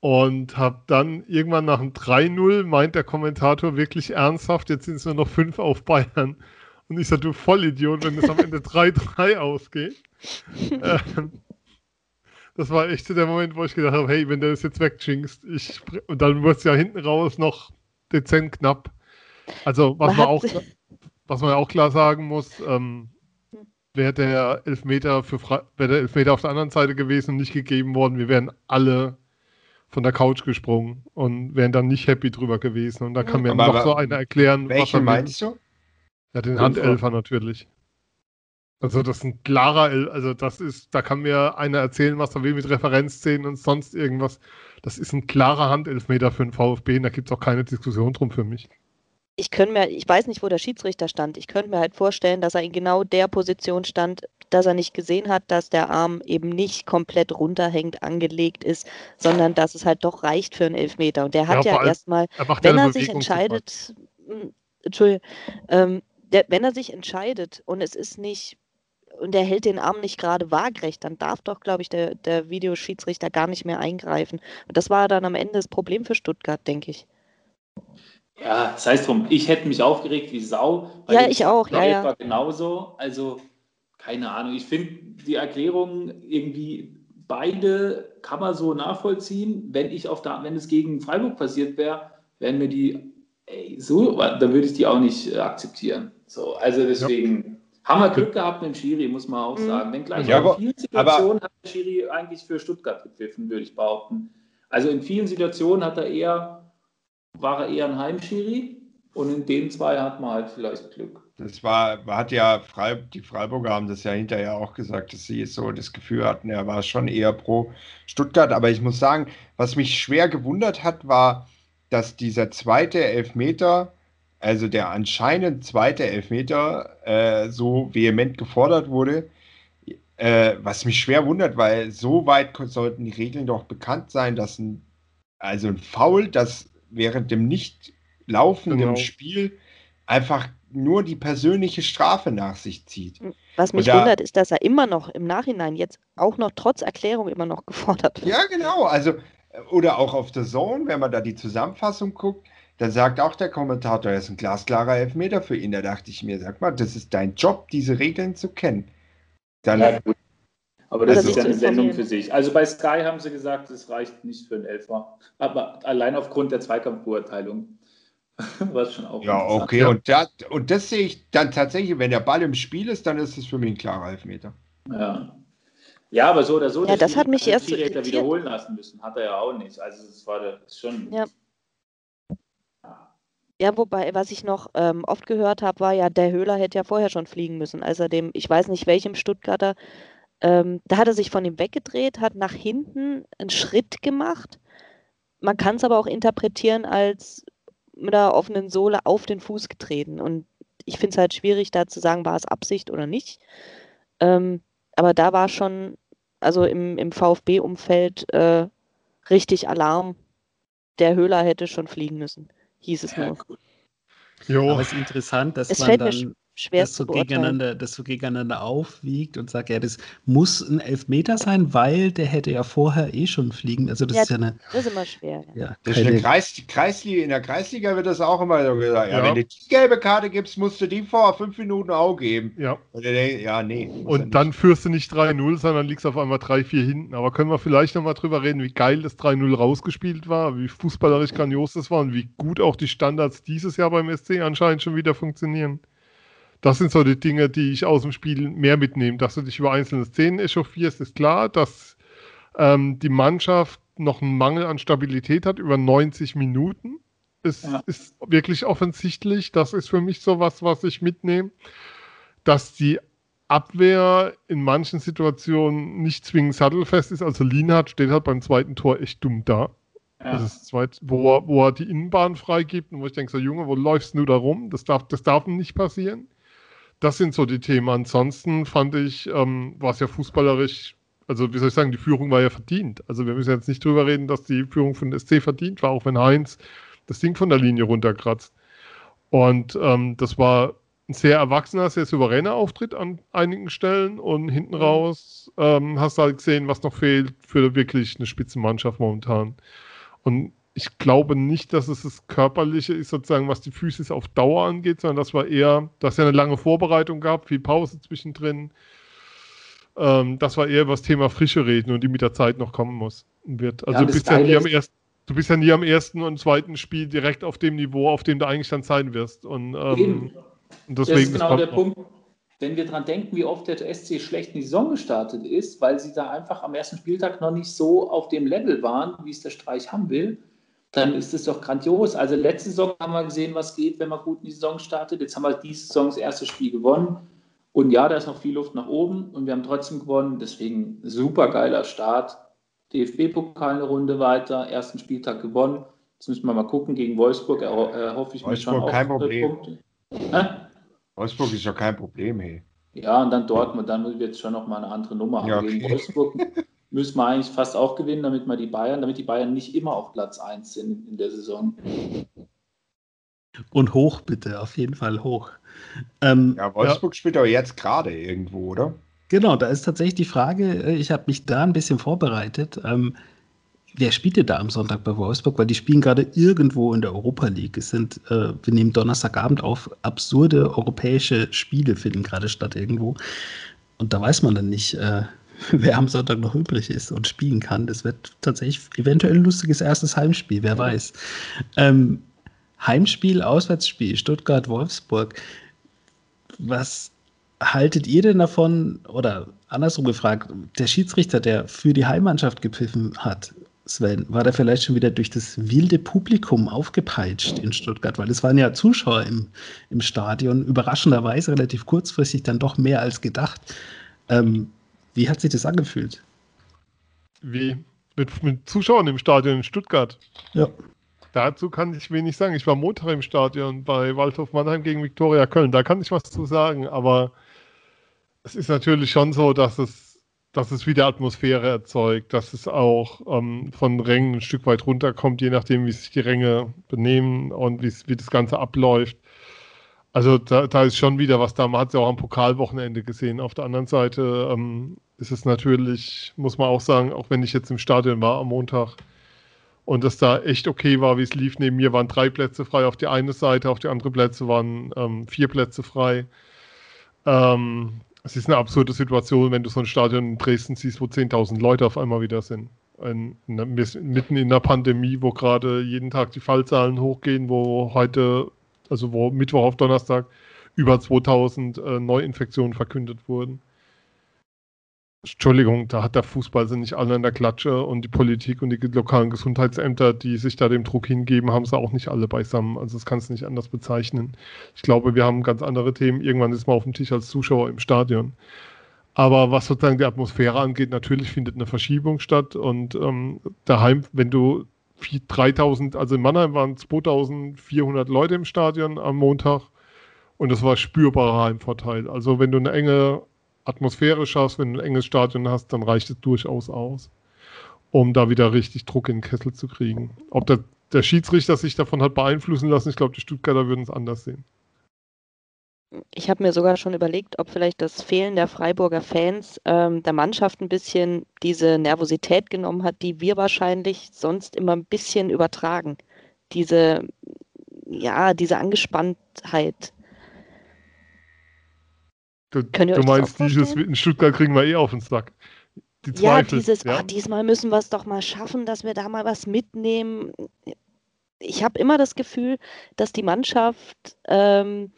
Und habe dann irgendwann nach dem 3-0 meint der Kommentator wirklich ernsthaft, jetzt sind es nur noch fünf auf Bayern. Und ich sage, du Vollidiot, wenn es am Ende 3-3 ausgeht. ähm, das war echt der Moment, wo ich gedacht habe, hey, wenn du das jetzt wegchinkst, ich und dann wird es ja hinten raus noch dezent knapp. Also was Man auch, was man ja auch klar sagen muss, ähm, wäre der Elfmeter für Fre wäre der Elfmeter auf der anderen Seite gewesen und nicht gegeben worden, wir wären alle von der Couch gesprungen und wären dann nicht happy drüber gewesen. Und da kann mir Aber noch wa- so einer erklären, Welchen er will. meinst du? Ja, den. Handelfer natürlich. Also das ist ein klarer, El also das ist, da kann mir einer erzählen, was er will mit Referenzszenen und sonst irgendwas. Das ist ein klarer Handelfmeter für den VfB und da gibt es auch keine Diskussion drum für mich. Ich könnte mir, ich weiß nicht, wo der Schiedsrichter stand. Ich könnte mir halt vorstellen, dass er in genau der Position stand, dass er nicht gesehen hat, dass der Arm eben nicht komplett runterhängt, angelegt ist, sondern dass es halt doch reicht für einen Elfmeter. Und der hat Ja, ja erstmal, Er wenn er sich Bewegung entscheidet, mh, Entschuldigung, ähm, der, wenn er sich entscheidet und es ist nicht, und er hält den Arm nicht gerade waagrecht, dann darf doch, glaube ich, der, der Videoschiedsrichter gar nicht mehr eingreifen. Und das war dann am Ende das Problem für Stuttgart, denke ich. Ja, sei es drum. Ich hätte mich aufgeregt wie Sau. Ja, ich auch, ja, ja. war genauso. Also, keine Ahnung. Ich finde die Erklärung irgendwie beide kann man so nachvollziehen. Wenn ich auf der, wenn es gegen Freiburg passiert wäre, wären mir die, ey, so, dann würde ich die auch nicht äh, akzeptieren. So, also deswegen haben wir Glück gehabt mit dem Schiri, muss man auch Mhm. sagen. Wenn gleich Ja, in aber- vielen Situationen hat der Schiri eigentlich für Stuttgart gepfiffen, würde ich behaupten. Also in vielen Situationen hat er eher, war er eher ein Heimschiri und in den zwei hat man halt vielleicht Glück. Das war, hat ja Frei, die Freiburger haben das ja hinterher auch gesagt, dass sie so das Gefühl hatten, er war schon eher pro Stuttgart. Aber ich muss sagen, was mich schwer gewundert hat, war, dass dieser zweite Elfmeter, also der anscheinend zweite Elfmeter, äh, so vehement gefordert wurde. Äh, was mich schwer wundert, weil so weit sollten die Regeln doch bekannt sein, dass ein, also ein Foul, das während dem nicht laufenden Genau. Spiel einfach nur die persönliche Strafe nach sich zieht. Was mich da- wundert, ist, dass er immer noch im Nachhinein jetzt auch noch trotz Erklärung immer noch gefordert wird. Ja, genau. Also, äh, oder auch auf der Zone, wenn man da die Zusammenfassung guckt, dann sagt auch der Kommentator, das ist ein glasklarer Elfmeter für ihn. Da dachte ich mir, sag mal, das ist dein Job, diese Regeln zu kennen. Dann, Ja, gut. Aber das Also- ist ja eine Sendung für sich. Also bei Sky haben sie gesagt, es reicht nicht für einen Elfer. Aber allein aufgrund der Zweikampfbeurteilung war es schon auch ja, okay. Und, das, und das sehe ich dann tatsächlich, wenn der Ball im Spiel ist, dann ist es für mich ein klarer Elfmeter. Ja. ja, aber so oder so. Ja, das hat mich erst er irritiert. wiederholen lassen müssen. Hat er ja auch nicht. Also es war schon. Ja. Ja, wobei, was ich noch ähm, oft gehört habe, war ja, der Höhler hätte ja vorher schon fliegen müssen. Als dem, ich weiß nicht welchem Stuttgarter, ähm, da hat er sich von ihm weggedreht, hat nach hinten einen Schritt gemacht. Man kann es aber auch interpretieren als mit der offenen Sohle auf den Fuß getreten. Und ich finde es halt schwierig, da zu sagen, war es Absicht oder nicht. Ähm, aber da war schon, also im, im VfB-Umfeld äh, richtig Alarm. der Höhler hätte schon fliegen müssen, hieß es nur. Jo. Aber es ist interessant, dass es man dann schwer das so, gegeneinander, das so gegeneinander aufwiegt und sagt, ja, das muss ein Elfmeter sein, weil der hätte ja vorher eh schon fliegen. Also das Ja, ist ja eine. Das ist immer schwer. Ja. Ja, Das ist eine Kreis, Kreisliga, in der Kreisliga wird das auch immer so gesagt. Ja, Ja. wenn du die gelbe Karte gibst, musst du die vor fünf Minuten auch geben. Ja. Und denkt, ja, nee. Und dann führst du nicht 3-0, sondern liegst auf einmal 3-4 hinten. Aber können wir vielleicht nochmal drüber reden, wie geil das 3-0 rausgespielt war, wie fußballerisch grandios das war und wie gut auch die Standards dieses Jahr beim SC anscheinend schon wieder funktionieren. Das sind so die Dinge, die ich aus dem Spiel mehr mitnehme. Dass du dich über einzelne Szenen echauffierst, ist klar. Dass ähm, die Mannschaft noch einen Mangel an Stabilität hat über 90 Minuten. Es Ja. ist wirklich offensichtlich. Das ist für mich so was, was ich mitnehme. Dass die Abwehr in manchen Situationen nicht zwingend sattelfest ist. Also Lienhardt steht halt beim zweiten Tor echt dumm da. Ja. Das ist das zweite, wo, er, wo er die Innenbahn freigibt und wo ich denke, so Junge, wo läufst du da rum? Das darf, das darf nicht passieren. Das sind so die Themen. Ansonsten fand ich, ähm, war es ja fußballerisch, also wie soll ich sagen, die Führung war ja verdient. Also wir müssen jetzt nicht drüber reden, dass die Führung von SC verdient war, auch wenn Heinz das Ding von der Linie runterkratzt. Und ähm, das war ein sehr erwachsener, sehr souveräner Auftritt an einigen Stellen und hinten raus ähm, hast du halt gesehen, was noch fehlt für wirklich eine Spitzenmannschaft momentan. Und ich glaube nicht, dass es das Körperliche ist, sozusagen, was die Physis auf Dauer angeht, sondern das war eher, dass ja eine lange Vorbereitung gab, viel Pause zwischendrin. Ähm, das war eher über das Thema Frische reden und die mit der Zeit noch kommen muss. Wird. Also Ja, du, das bist ja nie am ersten, du bist ja nie am ersten und zweiten Spiel direkt auf dem Niveau, auf dem du eigentlich dann sein wirst. Und, ähm, und Das deswegen ist genau kommt der noch. Punkt. Wenn wir dran denken, wie oft der SC schlecht in die Saison gestartet ist, weil sie da einfach am ersten Spieltag noch nicht so auf dem Level waren, wie es der Streich haben will, dann ist es doch grandios. Also letzte Saison haben wir gesehen, was geht, wenn man gut in die Saison startet. Jetzt haben wir diese Saison das erste Spiel gewonnen. Und ja, da ist noch viel Luft nach oben und wir haben trotzdem gewonnen. Deswegen super geiler Start. DFB-Pokal eine Runde weiter, ersten Spieltag gewonnen. Jetzt müssen wir mal gucken gegen Wolfsburg. erho- Erhoffe ich mir schon Wolfsburg, auch kein äh, Problem. Punkte. Hä? Wolfsburg ist ja kein Problem, hey. Ja, und dann Dortmund, dann wird es schon nochmal eine andere Nummer. Ja, Aber gegen okay. Wolfsburg müssen wir eigentlich fast auch gewinnen, damit wir die Bayern, damit die Bayern nicht immer auf Platz 1 sind in der Saison. und hoch bitte, auf jeden Fall hoch. Ähm, Ja, Wolfsburg spielt aber jetzt gerade irgendwo, oder? Genau, da ist tatsächlich die Frage, äh, ich habe mich da ein bisschen vorbereitet. Ähm, wer spielt denn da am Sonntag bei Wolfsburg? Weil die spielen gerade irgendwo in der Europa League. Es sind, äh, wir nehmen Donnerstagabend auf, absurde europäische Spiele finden gerade statt irgendwo. Und da weiß man dann nicht, äh, wer am Sonntag noch übrig ist und spielen kann. Das wird tatsächlich eventuell ein lustiges erstes Heimspiel, wer weiß. Ähm, Heimspiel, Auswärtsspiel, Stuttgart-Wolfsburg. Was haltet ihr denn davon, oder andersrum gefragt, der Schiedsrichter, der für die Heimmannschaft gepfiffen hat, Sven, war der vielleicht schon wieder durch das wilde Publikum aufgepeitscht in Stuttgart? Weil es waren ja Zuschauer im, im Stadion, überraschenderweise relativ kurzfristig dann doch mehr als gedacht. Ähm, wie hat sich das angefühlt? Wie? Mit, mit Zuschauern im Stadion in Stuttgart. Ja. Dazu kann ich wenig sagen. Ich war Montag im Stadion bei Waldhof Mannheim gegen Viktoria Köln. Da kann ich was zu sagen, aber es ist natürlich schon so, dass es, dass es wieder Atmosphäre erzeugt, dass es auch ähm, von Rängen ein Stück weit runterkommt, je nachdem, wie sich die Ränge benehmen und wie, wie das Ganze abläuft. Also da, da ist schon wieder was da. Man hat es ja auch am Pokalwochenende gesehen. Auf der anderen Seite ähm, ist es natürlich, muss man auch sagen, auch wenn ich jetzt im Stadion war am Montag, und das da echt okay war, wie es lief. Neben mir waren drei Plätze frei auf die eine Seite, auf die andere Plätze waren ähm, vier Plätze frei. Ähm, es ist eine absurde Situation, wenn du so ein Stadion in Dresden siehst, wo 10.000 Leute auf einmal wieder sind. In, in, mitten in der Pandemie, wo gerade jeden Tag die Fallzahlen hochgehen, wo heute, also wo Mittwoch auf Donnerstag über 2000 äh, Neuinfektionen verkündet wurden. Entschuldigung, da hat der Fußball sind nicht alle in der Klatsche und die Politik und die lokalen Gesundheitsämter, die sich da dem Druck hingeben, haben sie auch nicht alle beisammen. Also das kannst du nicht anders bezeichnen. Ich glaube, wir haben ganz andere Themen. Irgendwann ist man auf dem Tisch als Zuschauer im Stadion. Aber was sozusagen die Atmosphäre angeht, natürlich findet eine Verschiebung statt und ähm, daheim, wenn du 3000, also in Mannheim waren 2400 Leute im Stadion am Montag und das war spürbarer Heimvorteil. Also wenn du eine enge Atmosphäre schaffst, wenn du ein enges Stadion hast, dann reicht es durchaus aus, um da wieder richtig Druck in den Kessel zu kriegen. Ob das der Schiedsrichter sich davon hat beeinflussen lassen. Ich glaube, die Stuttgarter würden es anders sehen. Ich habe mir sogar schon überlegt, ob vielleicht das Fehlen der Freiburger Fans ähm, der Mannschaft ein bisschen diese Nervosität genommen hat, die wir wahrscheinlich sonst immer ein bisschen übertragen. Diese, ja, diese Angespanntheit. Du, du meinst, dieses in Stuttgart kriegen wir eh auf den Sack. Die Zweifel, ja, dieses, ja? Oh, diesmal müssen wir es doch mal schaffen, dass wir da mal was mitnehmen. Ich habe immer das Gefühl, dass die Mannschaft ähm,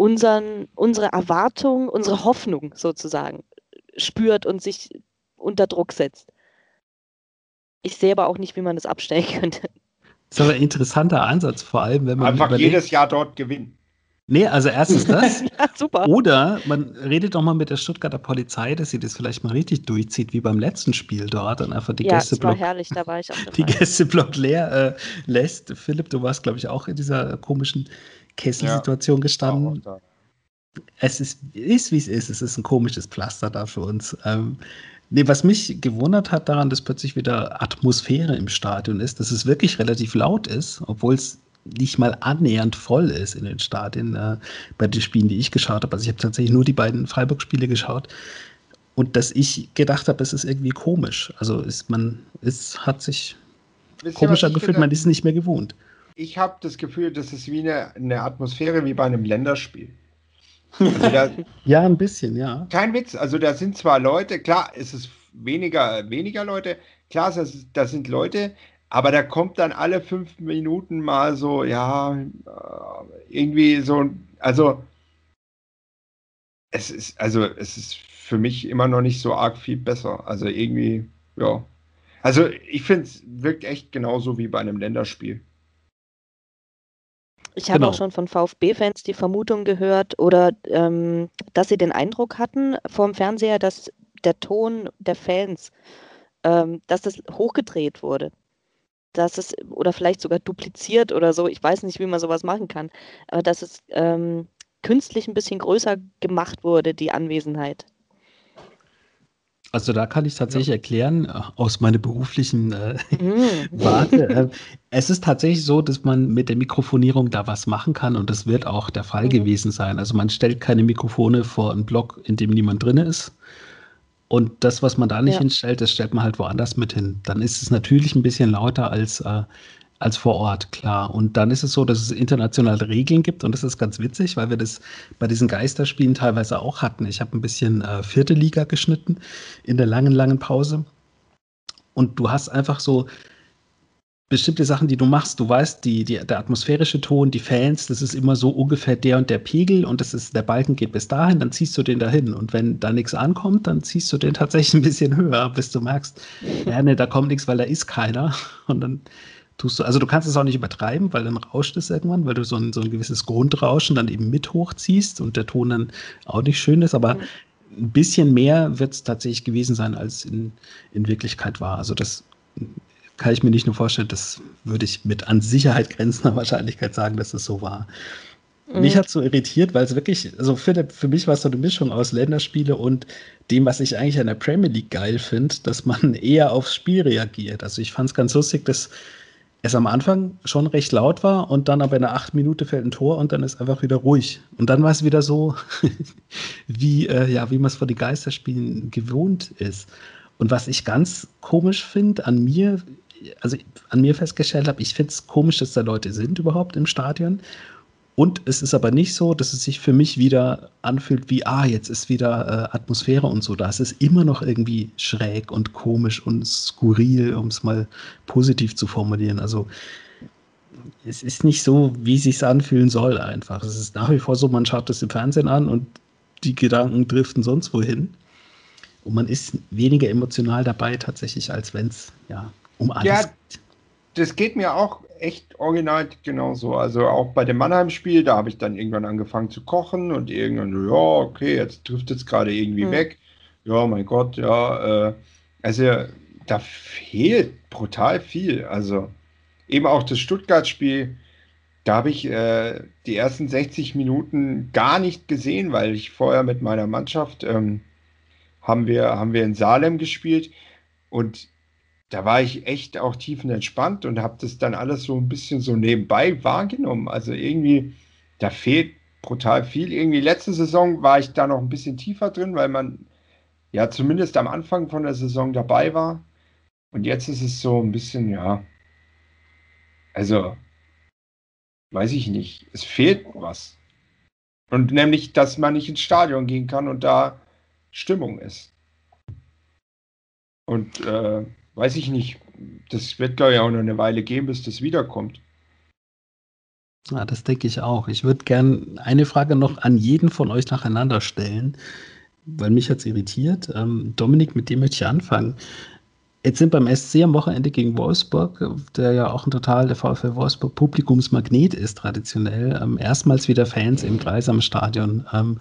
unseren, unsere Erwartung, unsere Hoffnung sozusagen spürt und sich unter Druck setzt. Ich sehe aber auch nicht, wie man das abstellen könnte. Das ist aber ein interessanter Ansatz, vor allem wenn man. Einfach überlegt, jedes Jahr dort gewinnen. Nee, also erstens das. ja, super. Oder man redet doch mal mit der Stuttgarter Polizei, dass sie das vielleicht mal richtig durchzieht, wie beim letzten Spiel dort und einfach die ja, Gästeblock. Ja, herrlich, da war ich auch dabei. Die Gästeblock leer äh, lässt. Philipp, du warst, glaube ich, auch in dieser komischen Kesselsituation ja, gestanden. Es ist, ist wie es ist. Es ist ein komisches Pflaster da für uns. Ähm, nee, was mich gewundert hat daran, dass plötzlich wieder Atmosphäre im Stadion ist, dass es wirklich relativ laut ist, obwohl es nicht mal annähernd voll ist in den Stadien äh, bei den Spielen, die ich geschaut habe. Also ich habe tatsächlich nur die beiden Freiburg-Spiele geschaut. Und dass ich gedacht habe, es ist irgendwie komisch. Also ist man, es hat sich Wisst komischer gefühlt, man ist nicht mehr gewohnt. Ich habe das Gefühl, das ist wie eine, eine Atmosphäre wie bei einem Länderspiel. Also da, ja, ein bisschen, ja. Kein Witz. Also da sind zwar Leute, klar, es ist weniger, weniger Leute, klar, da sind Leute, aber da kommt dann alle fünf Minuten mal so, ja, äh, irgendwie so, also es ist, also es ist für mich immer noch nicht so arg viel besser. Also irgendwie, ja. Also ich finde, es wirkt echt genauso wie bei einem Länderspiel. Ich habe genau. auch schon von VfB-Fans die Vermutung gehört oder ähm, dass sie den Eindruck hatten vom Fernseher, dass der Ton der Fans, ähm, dass das hochgedreht wurde dass es, oder vielleicht sogar dupliziert oder so, ich weiß nicht, wie man sowas machen kann, aber dass es ähm, künstlich ein bisschen größer gemacht wurde, die Anwesenheit. Also da kann ich tatsächlich ja. erklären, äh, aus meiner beruflichen äh, mhm. Warte. Äh, es ist tatsächlich so, dass man mit der Mikrofonierung da was machen kann und das wird auch der Fall mhm. gewesen sein. Also man stellt keine Mikrofone vor einen Block, in dem niemand drin ist, und das, was man da nicht ja. hinstellt, das stellt man halt woanders mit hin. Dann ist es natürlich ein bisschen lauter als, äh, als vor Ort, klar. Und dann ist es so, dass es internationale Regeln gibt und das ist ganz witzig, weil wir das bei diesen Geisterspielen teilweise auch hatten. Ich habe ein bisschen äh, vierte Liga geschnitten in der langen, langen Pause. Und du hast einfach so bestimmte Sachen, die du machst. Du weißt, die, die, der atmosphärische Ton, die Fans, das ist immer so ungefähr der und der Pegel und das ist, der Balken geht bis dahin, dann ziehst du den dahin. Und wenn da nichts ankommt, dann ziehst du den tatsächlich ein bisschen höher, bis du merkst, ja, ne, da kommt nichts, weil da ist keiner. Und dann tust du, also du kannst es auch nicht übertreiben, weil dann rauscht es irgendwann, weil du so ein, so ein gewisses Grundrauschen dann eben mit hochziehst und der Ton dann auch nicht schön ist, aber ein bisschen mehr wird es tatsächlich gewesen sein, als in, in Wirklichkeit war. Also das kann ich mir nicht nur vorstellen, das würde ich mit an Sicherheit grenzender Wahrscheinlichkeit sagen, dass es so war. Mhm. Mich hat es so irritiert, weil es wirklich, also für, für mich war es so eine Mischung aus Länderspiele und dem, was ich eigentlich an der Premier League geil finde, dass man eher aufs Spiel reagiert. Also ich fand es ganz lustig, dass es am Anfang schon recht laut war und dann aber in der acht Minute fällt ein Tor und dann ist einfach wieder ruhig. Und dann war es wieder so, wie, äh, ja, wie man es vor den Geisterspielen gewohnt ist. Und was ich ganz komisch finde an mir, also an mir festgestellt habe, ich finde es komisch, dass da Leute sind überhaupt im Stadion. Und es ist aber nicht so, dass es sich für mich wieder anfühlt wie, ah, jetzt ist wieder äh, Atmosphäre und so. Da ist es immer noch irgendwie schräg und komisch und skurril, um es mal positiv zu formulieren. Also es ist nicht so, wie es sich anfühlen soll einfach. Es ist nach wie vor so, man schaut das im Fernsehen an und die Gedanken driften sonst wohin. Und man ist weniger emotional dabei tatsächlich, als wenn es ja um alles. Ja, das geht mir auch echt original genauso. Also auch bei dem Mannheim-Spiel, da habe ich dann irgendwann angefangen zu kochen und irgendwann, ja, okay, jetzt trifft es gerade irgendwie mhm. weg. Ja, mein Gott, ja. Äh, also da fehlt brutal viel. Also eben auch das Stuttgart-Spiel, da habe ich äh, die ersten 60 Minuten gar nicht gesehen, weil ich vorher mit meiner Mannschaft ähm, haben wir, haben wir in Salem gespielt und da war ich echt auch tiefenentspannt und habe das dann alles so ein bisschen so nebenbei wahrgenommen. Also irgendwie, da fehlt brutal viel. Irgendwie letzte Saison war ich da noch ein bisschen tiefer drin, weil man ja zumindest am Anfang von der Saison dabei war. Und jetzt ist es so ein bisschen, ja, also, weiß ich nicht, es fehlt was. Und nämlich, dass man nicht ins Stadion gehen kann und da Stimmung ist. Und äh, weiß ich nicht, das wird, glaube ich, auch noch eine Weile gehen, bis das wiederkommt. Ja, das denke ich auch. Ich würde gerne eine Frage noch an jeden von euch nacheinander stellen, weil mich hat es irritiert. Ähm, Dominik, mit dem möchte ich anfangen. Jetzt sind beim SC am Wochenende gegen Wolfsburg, der ja auch ein total der VfL Wolfsburg Publikumsmagnet ist traditionell, ähm, erstmals wieder Fans im Dreisamstadion. Ähm,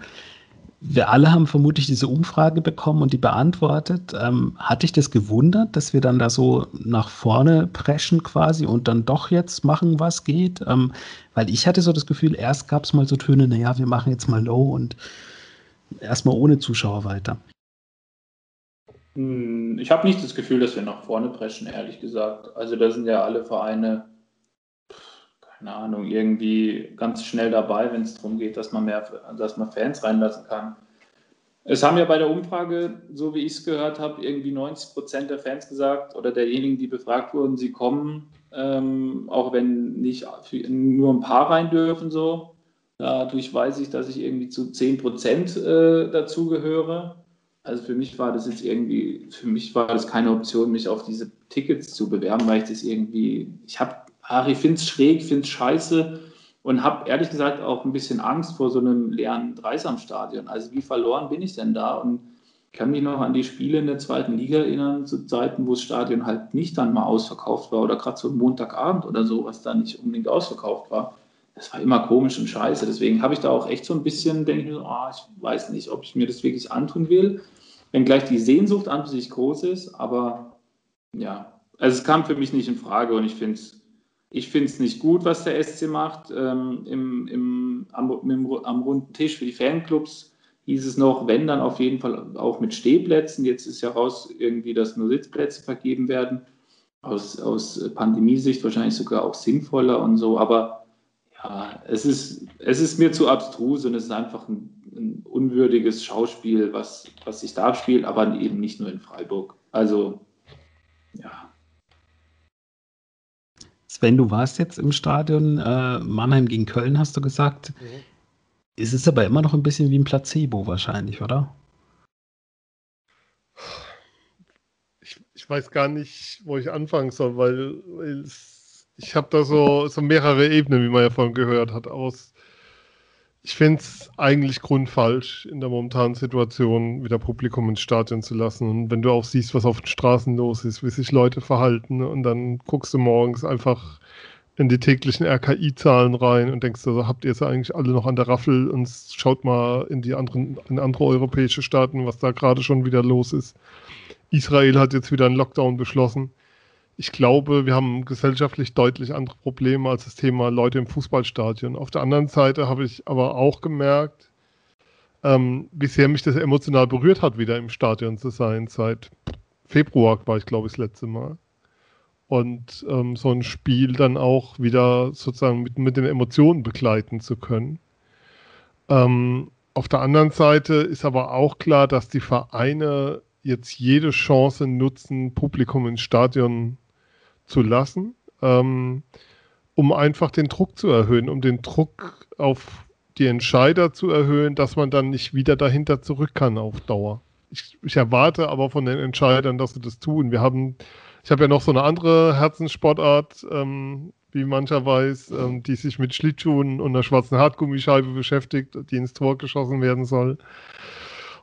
wir alle haben vermutlich diese Umfrage bekommen und die beantwortet. Ähm, hatte ich das gewundert, dass wir dann da so nach vorne preschen quasi und dann doch jetzt machen, was geht? Ähm, weil ich hatte so das Gefühl, erst gab es mal so Töne, naja, wir machen jetzt mal low und erstmal ohne Zuschauer weiter. Hm, ich habe nicht das Gefühl, dass wir nach vorne preschen, ehrlich gesagt. Also da sind ja alle Vereine, keine Ahnung, irgendwie ganz schnell dabei, wenn es darum geht, dass man mehr, dass man Fans reinlassen kann. Es haben ja bei der Umfrage, so wie ich es gehört habe, irgendwie 90 Prozent der Fans gesagt oder derjenigen, die befragt wurden, sie kommen, ähm, auch wenn nicht nur ein paar rein dürfen so. Dadurch weiß ich, dass ich irgendwie zu 10 Prozent äh, dazugehöre. Also für mich war das jetzt irgendwie, für mich war das keine Option, mich auf diese Tickets zu bewerben, weil ich das irgendwie, ich habe, ich finde es schräg, finde es scheiße und habe ehrlich gesagt auch ein bisschen Angst vor so einem leeren Dreisamstadion. Also wie verloren bin ich denn da? Und kann mich noch an die Spiele in der zweiten Liga erinnern, zu Zeiten, wo das Stadion halt nicht dann mal ausverkauft war oder gerade so Montagabend oder so, was da nicht unbedingt ausverkauft war. Das war immer komisch und scheiße. Deswegen habe ich da auch echt so ein bisschen, denke ich mir, oh, ich weiß nicht, ob ich mir das wirklich antun will wenngleich die Sehnsucht an sich groß ist, aber ja, also es kam für mich nicht in Frage und ich finde es ich finde es nicht gut, was der SC macht. Ähm, im, im, am, am, runden Tisch für die Fanclubs hieß es noch, wenn dann auf jeden Fall auch mit Stehplätzen. Jetzt ist ja raus irgendwie, dass nur Sitzplätze vergeben werden. Aus, aus Pandemiesicht wahrscheinlich sogar auch sinnvoller und so. Aber ja, es ist, es ist mir zu abstrus und es ist einfach ein ein unwürdiges Schauspiel, was, was sich da spielt, aber eben nicht nur in Freiburg. Also, ja. Sven, du warst jetzt im Stadion äh, Mannheim gegen Köln, hast du gesagt. Mhm. Es ist aber immer noch ein bisschen wie ein Placebo wahrscheinlich, oder? Ich, ich weiß gar nicht, wo ich anfangen soll, weil, weil es, ich habe da so, so mehrere Ebenen, wie man ja vorhin gehört hat, aus ich finde es eigentlich grundfalsch, in der momentanen Situation wieder Publikum ins Stadion zu lassen. Und wenn du auch siehst, was auf den Straßen los ist, wie sich Leute verhalten, und dann guckst du morgens einfach in die täglichen RKI-Zahlen rein und denkst, also habt ihr es eigentlich alle noch an der Raffel und schaut mal in die anderen, in andere europäische Staaten, was da gerade schon wieder los ist. Israel hat jetzt wieder einen Lockdown beschlossen ich glaube, wir haben gesellschaftlich deutlich andere Probleme als das Thema Leute im Fußballstadion. Auf der anderen Seite habe ich aber auch gemerkt, ähm, wie sehr mich das emotional berührt hat, wieder im Stadion zu sein. Seit Februar war ich, glaube ich, das letzte Mal. Und ähm, so ein Spiel dann auch wieder sozusagen mit, mit den Emotionen begleiten zu können. Ähm, auf der anderen Seite ist aber auch klar, dass die Vereine jetzt jede Chance nutzen, Publikum ins Stadion zu lassen, ähm, um einfach den Druck zu erhöhen, um den Druck auf die Entscheider zu erhöhen, dass man dann nicht wieder dahinter zurück kann auf Dauer. Ich, ich erwarte aber von den Entscheidern, dass sie das tun. Wir haben, ich habe ja noch so eine andere Herzenssportart, ähm, wie mancher weiß, ähm, die sich mit Schlittschuhen und einer schwarzen Hartgummischeibe beschäftigt, die ins Tor geschossen werden soll.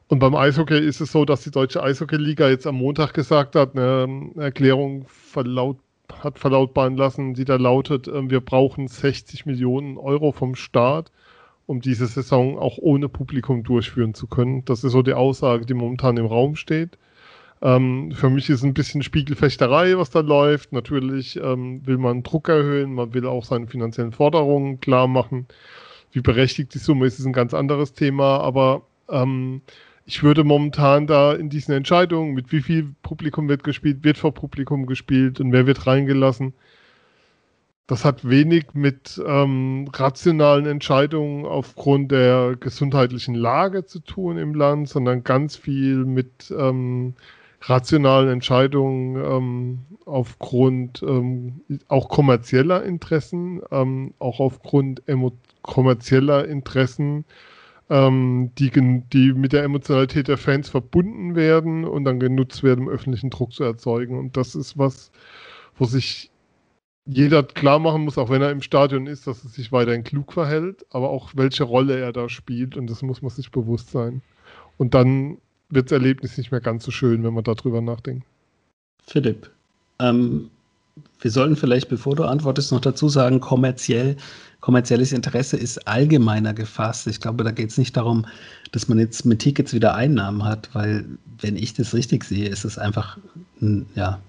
Und beim Eishockey ist es so, dass die Deutsche Eishockey-Liga jetzt am Montag gesagt hat, eine Erklärung verlaut hat verlautbaren lassen, die da lautet, äh, wir brauchen 60 Millionen Euro vom Staat, um diese Saison auch ohne Publikum durchführen zu können. Das ist so die Aussage, die momentan im Raum steht. Ähm, für mich ist ein bisschen Spiegelfechterei, was da läuft. Natürlich ähm, will man Druck erhöhen, man will auch seine finanziellen Forderungen klar machen. Wie berechtigt die Summe ist, ist ein ganz anderes Thema, aber ähm, ich würde momentan da in diesen Entscheidungen, mit wie viel Publikum wird gespielt, wird vor Publikum gespielt und wer wird reingelassen, das hat wenig mit ähm, rationalen Entscheidungen aufgrund der gesundheitlichen Lage zu tun im Land, sondern ganz viel mit ähm, rationalen Entscheidungen ähm, aufgrund ähm, auch kommerzieller Interessen, ähm, auch aufgrund kommerzieller Interessen, ähm, die, die mit der Emotionalität der Fans verbunden werden und dann genutzt werden, um öffentlichen Druck zu erzeugen. Und das ist was, wo sich jeder klar machen muss, auch wenn er im Stadion ist, dass er sich weiterhin klug verhält, aber auch welche Rolle er da spielt und das muss man sich bewusst sein. Und dann wird das Erlebnis nicht mehr ganz so schön, wenn man darüber nachdenkt. Philipp, ähm, wir sollten vielleicht, bevor du antwortest, noch dazu sagen, kommerziell, kommerzielles Interesse ist allgemeiner gefasst. Ich glaube, da geht es nicht darum, dass man jetzt mit Tickets wieder Einnahmen hat, weil, wenn ich das richtig sehe, ist es einfach, ja,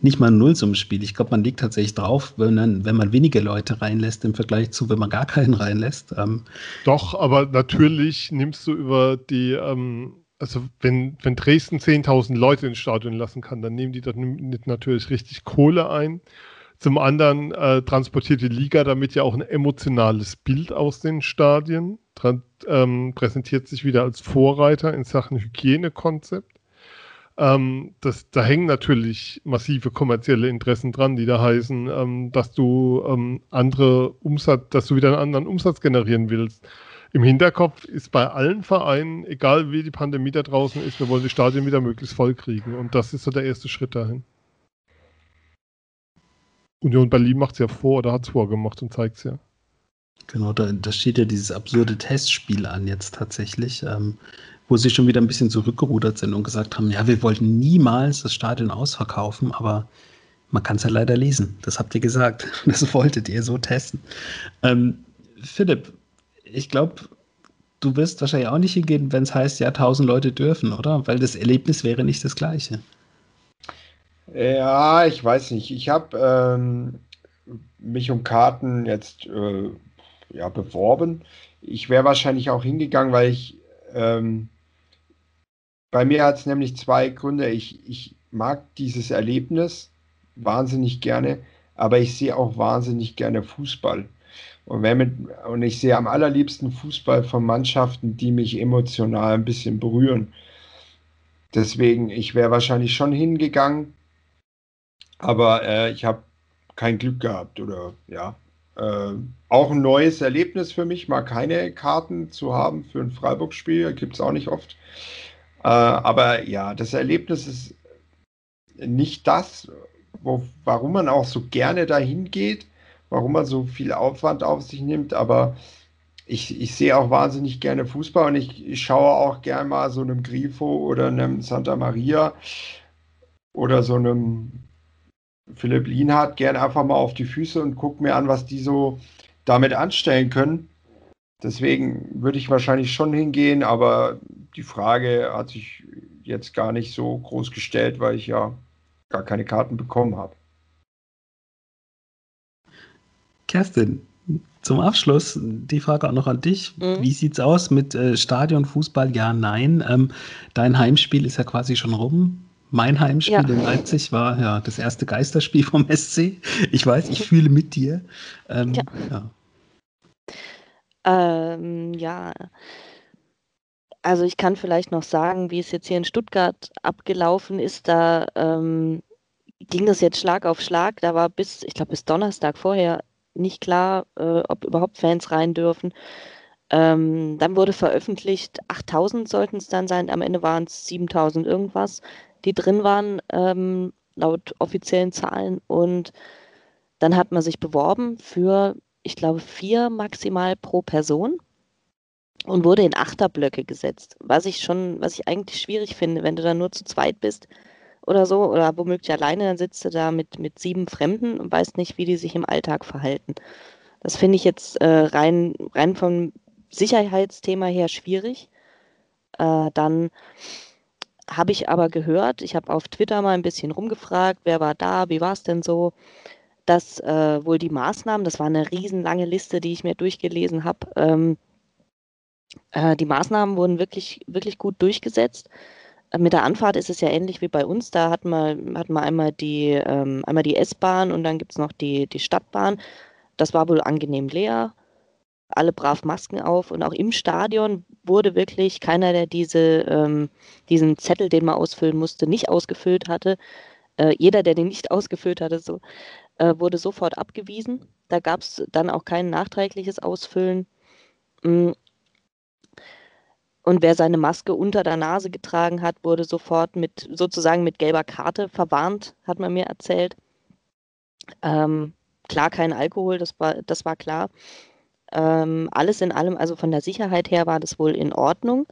nicht mal ein Nullsummenspiel. Ich glaube, man liegt tatsächlich drauf, wenn man, wenn man wenige Leute reinlässt im Vergleich zu, wenn man gar keinen reinlässt. Ähm, Doch, aber natürlich nimmst du über die, ähm, also wenn, wenn Dresden 10.000 Leute ins Stadion lassen kann, dann nehmen die da natürlich richtig Kohle ein. Zum anderen äh, transportiert die Liga damit ja auch ein emotionales Bild aus den Stadien, ähm, präsentiert sich wieder als Vorreiter in Sachen Hygienekonzept. Ähm, das, da hängen natürlich massive kommerzielle Interessen dran, die da heißen, ähm, dass du ähm, andere Umsatz, dass du wieder einen anderen Umsatz generieren willst. Im Hinterkopf ist bei allen Vereinen, egal wie die Pandemie da draußen ist, wir wollen die Stadien wieder möglichst voll kriegen. Und das ist so der erste Schritt dahin. Union Berlin macht es ja vor oder hat es vorgemacht und zeigt es ja. Genau, da, da, steht ja dieses absurde Testspiel an jetzt tatsächlich. Ähm, wo sie schon wieder ein bisschen zurückgerudert sind und gesagt haben, ja, wir wollten niemals das Stadion ausverkaufen, aber man kann es ja leider lesen. Das habt ihr gesagt. Das wolltet ihr so testen. Ähm, Philipp, ich glaube, du wirst wahrscheinlich auch nicht hingehen, wenn es heißt, ja, tausend Leute dürfen, oder? Weil das Erlebnis wäre nicht das gleiche. Ja, ich weiß nicht. Ich habe ähm, mich um Karten jetzt äh, ja, beworben. Ich wäre wahrscheinlich auch hingegangen, weil ich ähm, bei mir hat es nämlich zwei Gründe. Ich, ich mag dieses Erlebnis wahnsinnig gerne, aber ich sehe auch wahnsinnig gerne Fußball. Und, wenn mit, und ich sehe am allerliebsten Fußball von Mannschaften, die mich emotional ein bisschen berühren. Deswegen, ich wäre wahrscheinlich schon hingegangen, aber äh, ich habe kein Glück gehabt oder ja. Äh, auch ein neues Erlebnis für mich, mal keine Karten zu haben für ein Freiburg-Spiel, gibt es auch nicht oft. Äh, aber ja, das Erlebnis ist nicht das, wo, warum man auch so gerne dahin geht, warum man so viel Aufwand auf sich nimmt, aber ich, ich sehe auch wahnsinnig gerne Fußball und ich, ich schaue auch gerne mal so einem Grifo oder einem Santa Maria oder so einem Philipp Lienhardt gerne einfach mal auf die Füße und gucke mir an, was die so damit anstellen können. Deswegen würde ich wahrscheinlich schon hingehen, aber die Frage hat sich jetzt gar nicht so groß gestellt, weil ich ja gar keine Karten bekommen habe. Kerstin, zum Abschluss die Frage auch noch an dich. Mhm. Wie es aus mit äh, Stadion, Fußball? Ja, nein. Ähm, dein Heimspiel ist ja quasi schon rum. Mein Heimspiel ja. in Leipzig war ja das erste Geisterspiel vom SC. Ich weiß, ich fühle mit dir. Ähm, ja. ja. Ähm, ja. Also ich kann vielleicht noch sagen, wie es jetzt hier in Stuttgart abgelaufen ist. Da ähm, ging das jetzt Schlag auf Schlag. Da war bis, ich glaube, bis Donnerstag vorher nicht klar, äh, ob überhaupt Fans rein dürfen. Ähm, dann wurde veröffentlicht, 8000 sollten es dann sein. Am Ende waren es 7000 irgendwas, die drin waren, ähm, laut offiziellen Zahlen. Und dann hat man sich beworben für ich glaube, vier maximal pro Person und wurde in Achterblöcke gesetzt. Was ich schon, was ich eigentlich schwierig finde, wenn du da nur zu zweit bist oder so, oder womöglich alleine, dann sitzt du da mit, mit sieben Fremden und weißt nicht, wie die sich im Alltag verhalten. Das finde ich jetzt äh, rein, rein vom Sicherheitsthema her schwierig. Äh, dann habe ich aber gehört, ich habe auf Twitter mal ein bisschen rumgefragt, wer war da, wie war es denn so? dass äh, wohl die Maßnahmen, das war eine riesenlange Liste, die ich mir durchgelesen habe, ähm, Äh, die Maßnahmen wurden wirklich, wirklich gut durchgesetzt. Mit der Anfahrt ist es ja ähnlich wie bei uns. Da hatten wir, hatten wir einmal die, ähm, die S-Bahn und dann gibt es noch die, die Stadtbahn. Das war wohl angenehm leer. Alle brav Masken auf und auch im Stadion wurde wirklich keiner, der diese, ähm, diesen Zettel, den man ausfüllen musste, nicht ausgefüllt hatte. Äh, jeder, der den nicht ausgefüllt hatte, so, äh, wurde sofort abgewiesen. Da gab es dann auch kein nachträgliches Ausfüllen. Und wer seine Maske unter der Nase getragen hat, wurde sofort mit sozusagen mit gelber Karte verwarnt, hat man mir erzählt. Ähm, klar, kein Alkohol, das war, das war klar. Ähm, alles in allem, also von der Sicherheit her war das wohl in Ordnung.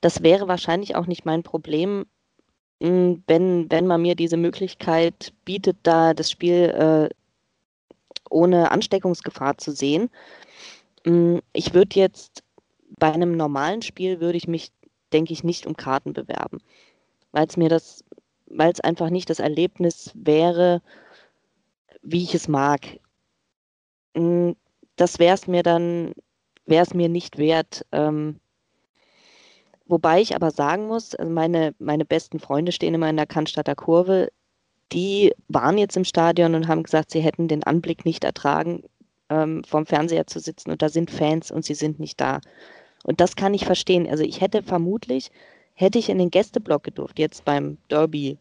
Das wäre wahrscheinlich auch nicht mein Problem, hm, wenn, wenn man mir diese Möglichkeit bietet, da das Spiel äh, ohne Ansteckungsgefahr zu sehen. Hm, ich würde jetzt bei einem normalen Spiel würde ich mich, denke ich, nicht um Karten bewerben, weil es mir das, weil es einfach nicht das Erlebnis wäre, wie ich es mag. Hm, das wäre es mir dann, wäre es mir nicht wert. Ähm, wobei ich aber sagen muss, also meine, meine besten Freunde stehen immer in der Cannstatter Kurve. Die waren jetzt im Stadion und haben gesagt, sie hätten den Anblick nicht ertragen, ähm, vorm Fernseher zu sitzen und da sind Fans und sie sind nicht da. Und das kann ich verstehen. Also ich hätte vermutlich, hätte ich in den Gästeblock gedurft, jetzt beim Derby,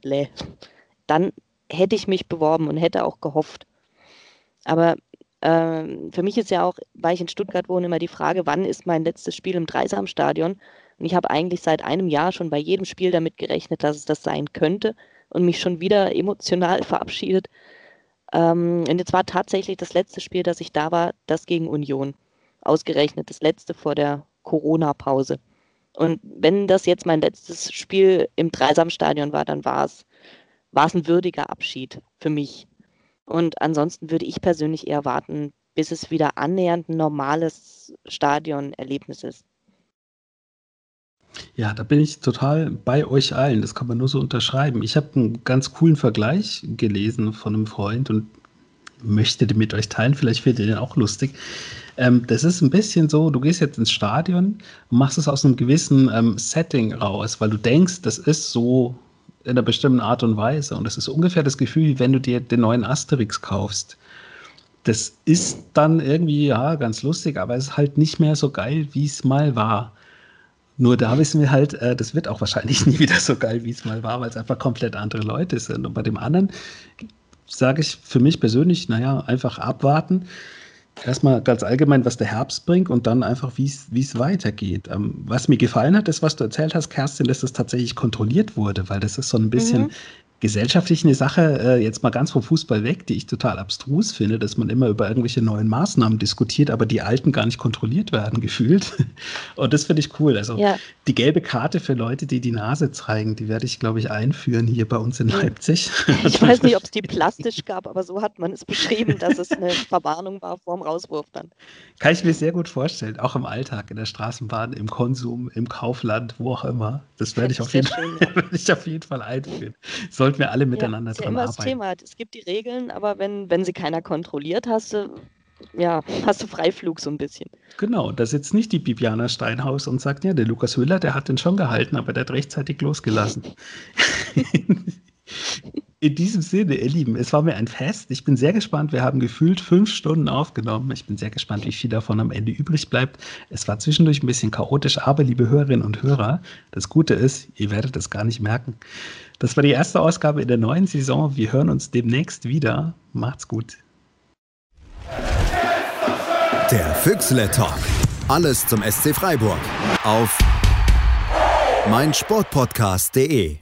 dann hätte ich mich beworben und hätte auch gehofft. Aber ähm, für mich ist ja auch, weil ich in Stuttgart wohne, immer die Frage, wann ist mein letztes Spiel im Dreisamstadion? Und ich habe eigentlich seit einem Jahr schon bei jedem Spiel damit gerechnet, dass es das sein könnte und mich schon wieder emotional verabschiedet. Ähm, und jetzt war tatsächlich das letzte Spiel, das ich da war, das gegen Union. Ausgerechnet das letzte vor der Corona-Pause. Und wenn das jetzt mein letztes Spiel im Dreisamstadion war, dann war es, ein würdiger Abschied für mich. Und ansonsten würde ich persönlich eher warten, bis es wieder annähernd ein normales Stadionerlebnis ist. Ja, da bin ich total bei euch allen. Das kann man nur so unterschreiben. Ich habe einen ganz coolen Vergleich gelesen von einem Freund und möchte mit euch teilen. Vielleicht findet ihr den auch lustig. Ähm, das ist ein bisschen so, du gehst jetzt ins Stadion und machst es aus einem gewissen ähm, Setting raus, weil du denkst, das ist so in einer bestimmten Art und Weise. Und das ist ungefähr das Gefühl, wie wenn du dir den neuen Asterix kaufst. Das ist dann irgendwie, ja, ganz lustig, aber es ist halt nicht mehr so geil, wie es mal war. Nur da wissen wir halt, äh, das wird auch wahrscheinlich nie wieder so geil, wie es mal war, weil es einfach komplett andere Leute sind. Und bei dem anderen sage ich für mich persönlich, naja, einfach abwarten. Erstmal ganz allgemein, was der Herbst bringt und dann einfach, wie es weitergeht. Ähm, was mir gefallen hat, ist, was du erzählt hast, Kerstin, dass das tatsächlich kontrolliert wurde, weil das ist so ein bisschen, mhm gesellschaftlich eine Sache, äh, jetzt mal ganz vom Fußball weg, die ich total abstrus finde, dass man immer über irgendwelche neuen Maßnahmen diskutiert, aber die alten gar nicht kontrolliert werden, gefühlt. Und das finde ich cool. Also ja. die gelbe Karte für Leute, die die Nase zeigen, die werde ich, glaube ich, einführen hier bei uns in Leipzig. Ich weiß nicht, ob es die plastisch gab, aber so hat man es beschrieben, dass es eine Verwarnung war vor dem Rauswurf dann. Kann ich mir sehr gut vorstellen, auch im Alltag, in der Straßenbahn, im Konsum, im Kaufland, wo auch immer. Das werde ich, auf jeden Fall, ich auf jeden Fall einführen. Soll sollten wir alle miteinander ja, dran ja immer arbeiten. Das Thema. Es gibt die Regeln, aber wenn, wenn sie keiner kontrolliert, hast du, ja, hast du Freiflug so ein bisschen. Genau, da sitzt nicht die Bibiana Steinhaus und sagt, ja, der Lukas Höhler, der hat den schon gehalten, aber der hat rechtzeitig losgelassen. In diesem Sinne, ihr Lieben, es war mir ein Fest. Ich bin sehr gespannt. Wir haben gefühlt fünf Stunden aufgenommen. Ich bin sehr gespannt, wie viel davon am Ende übrig bleibt. Es war zwischendurch ein bisschen chaotisch, aber liebe Hörerinnen und Hörer, das Gute ist, ihr werdet es gar nicht merken. Das war die erste Ausgabe in der neuen Saison. Wir hören uns demnächst wieder. Macht's gut. Der Füchsle Talk. Alles zum SC Freiburg auf meinsportpodcast.de.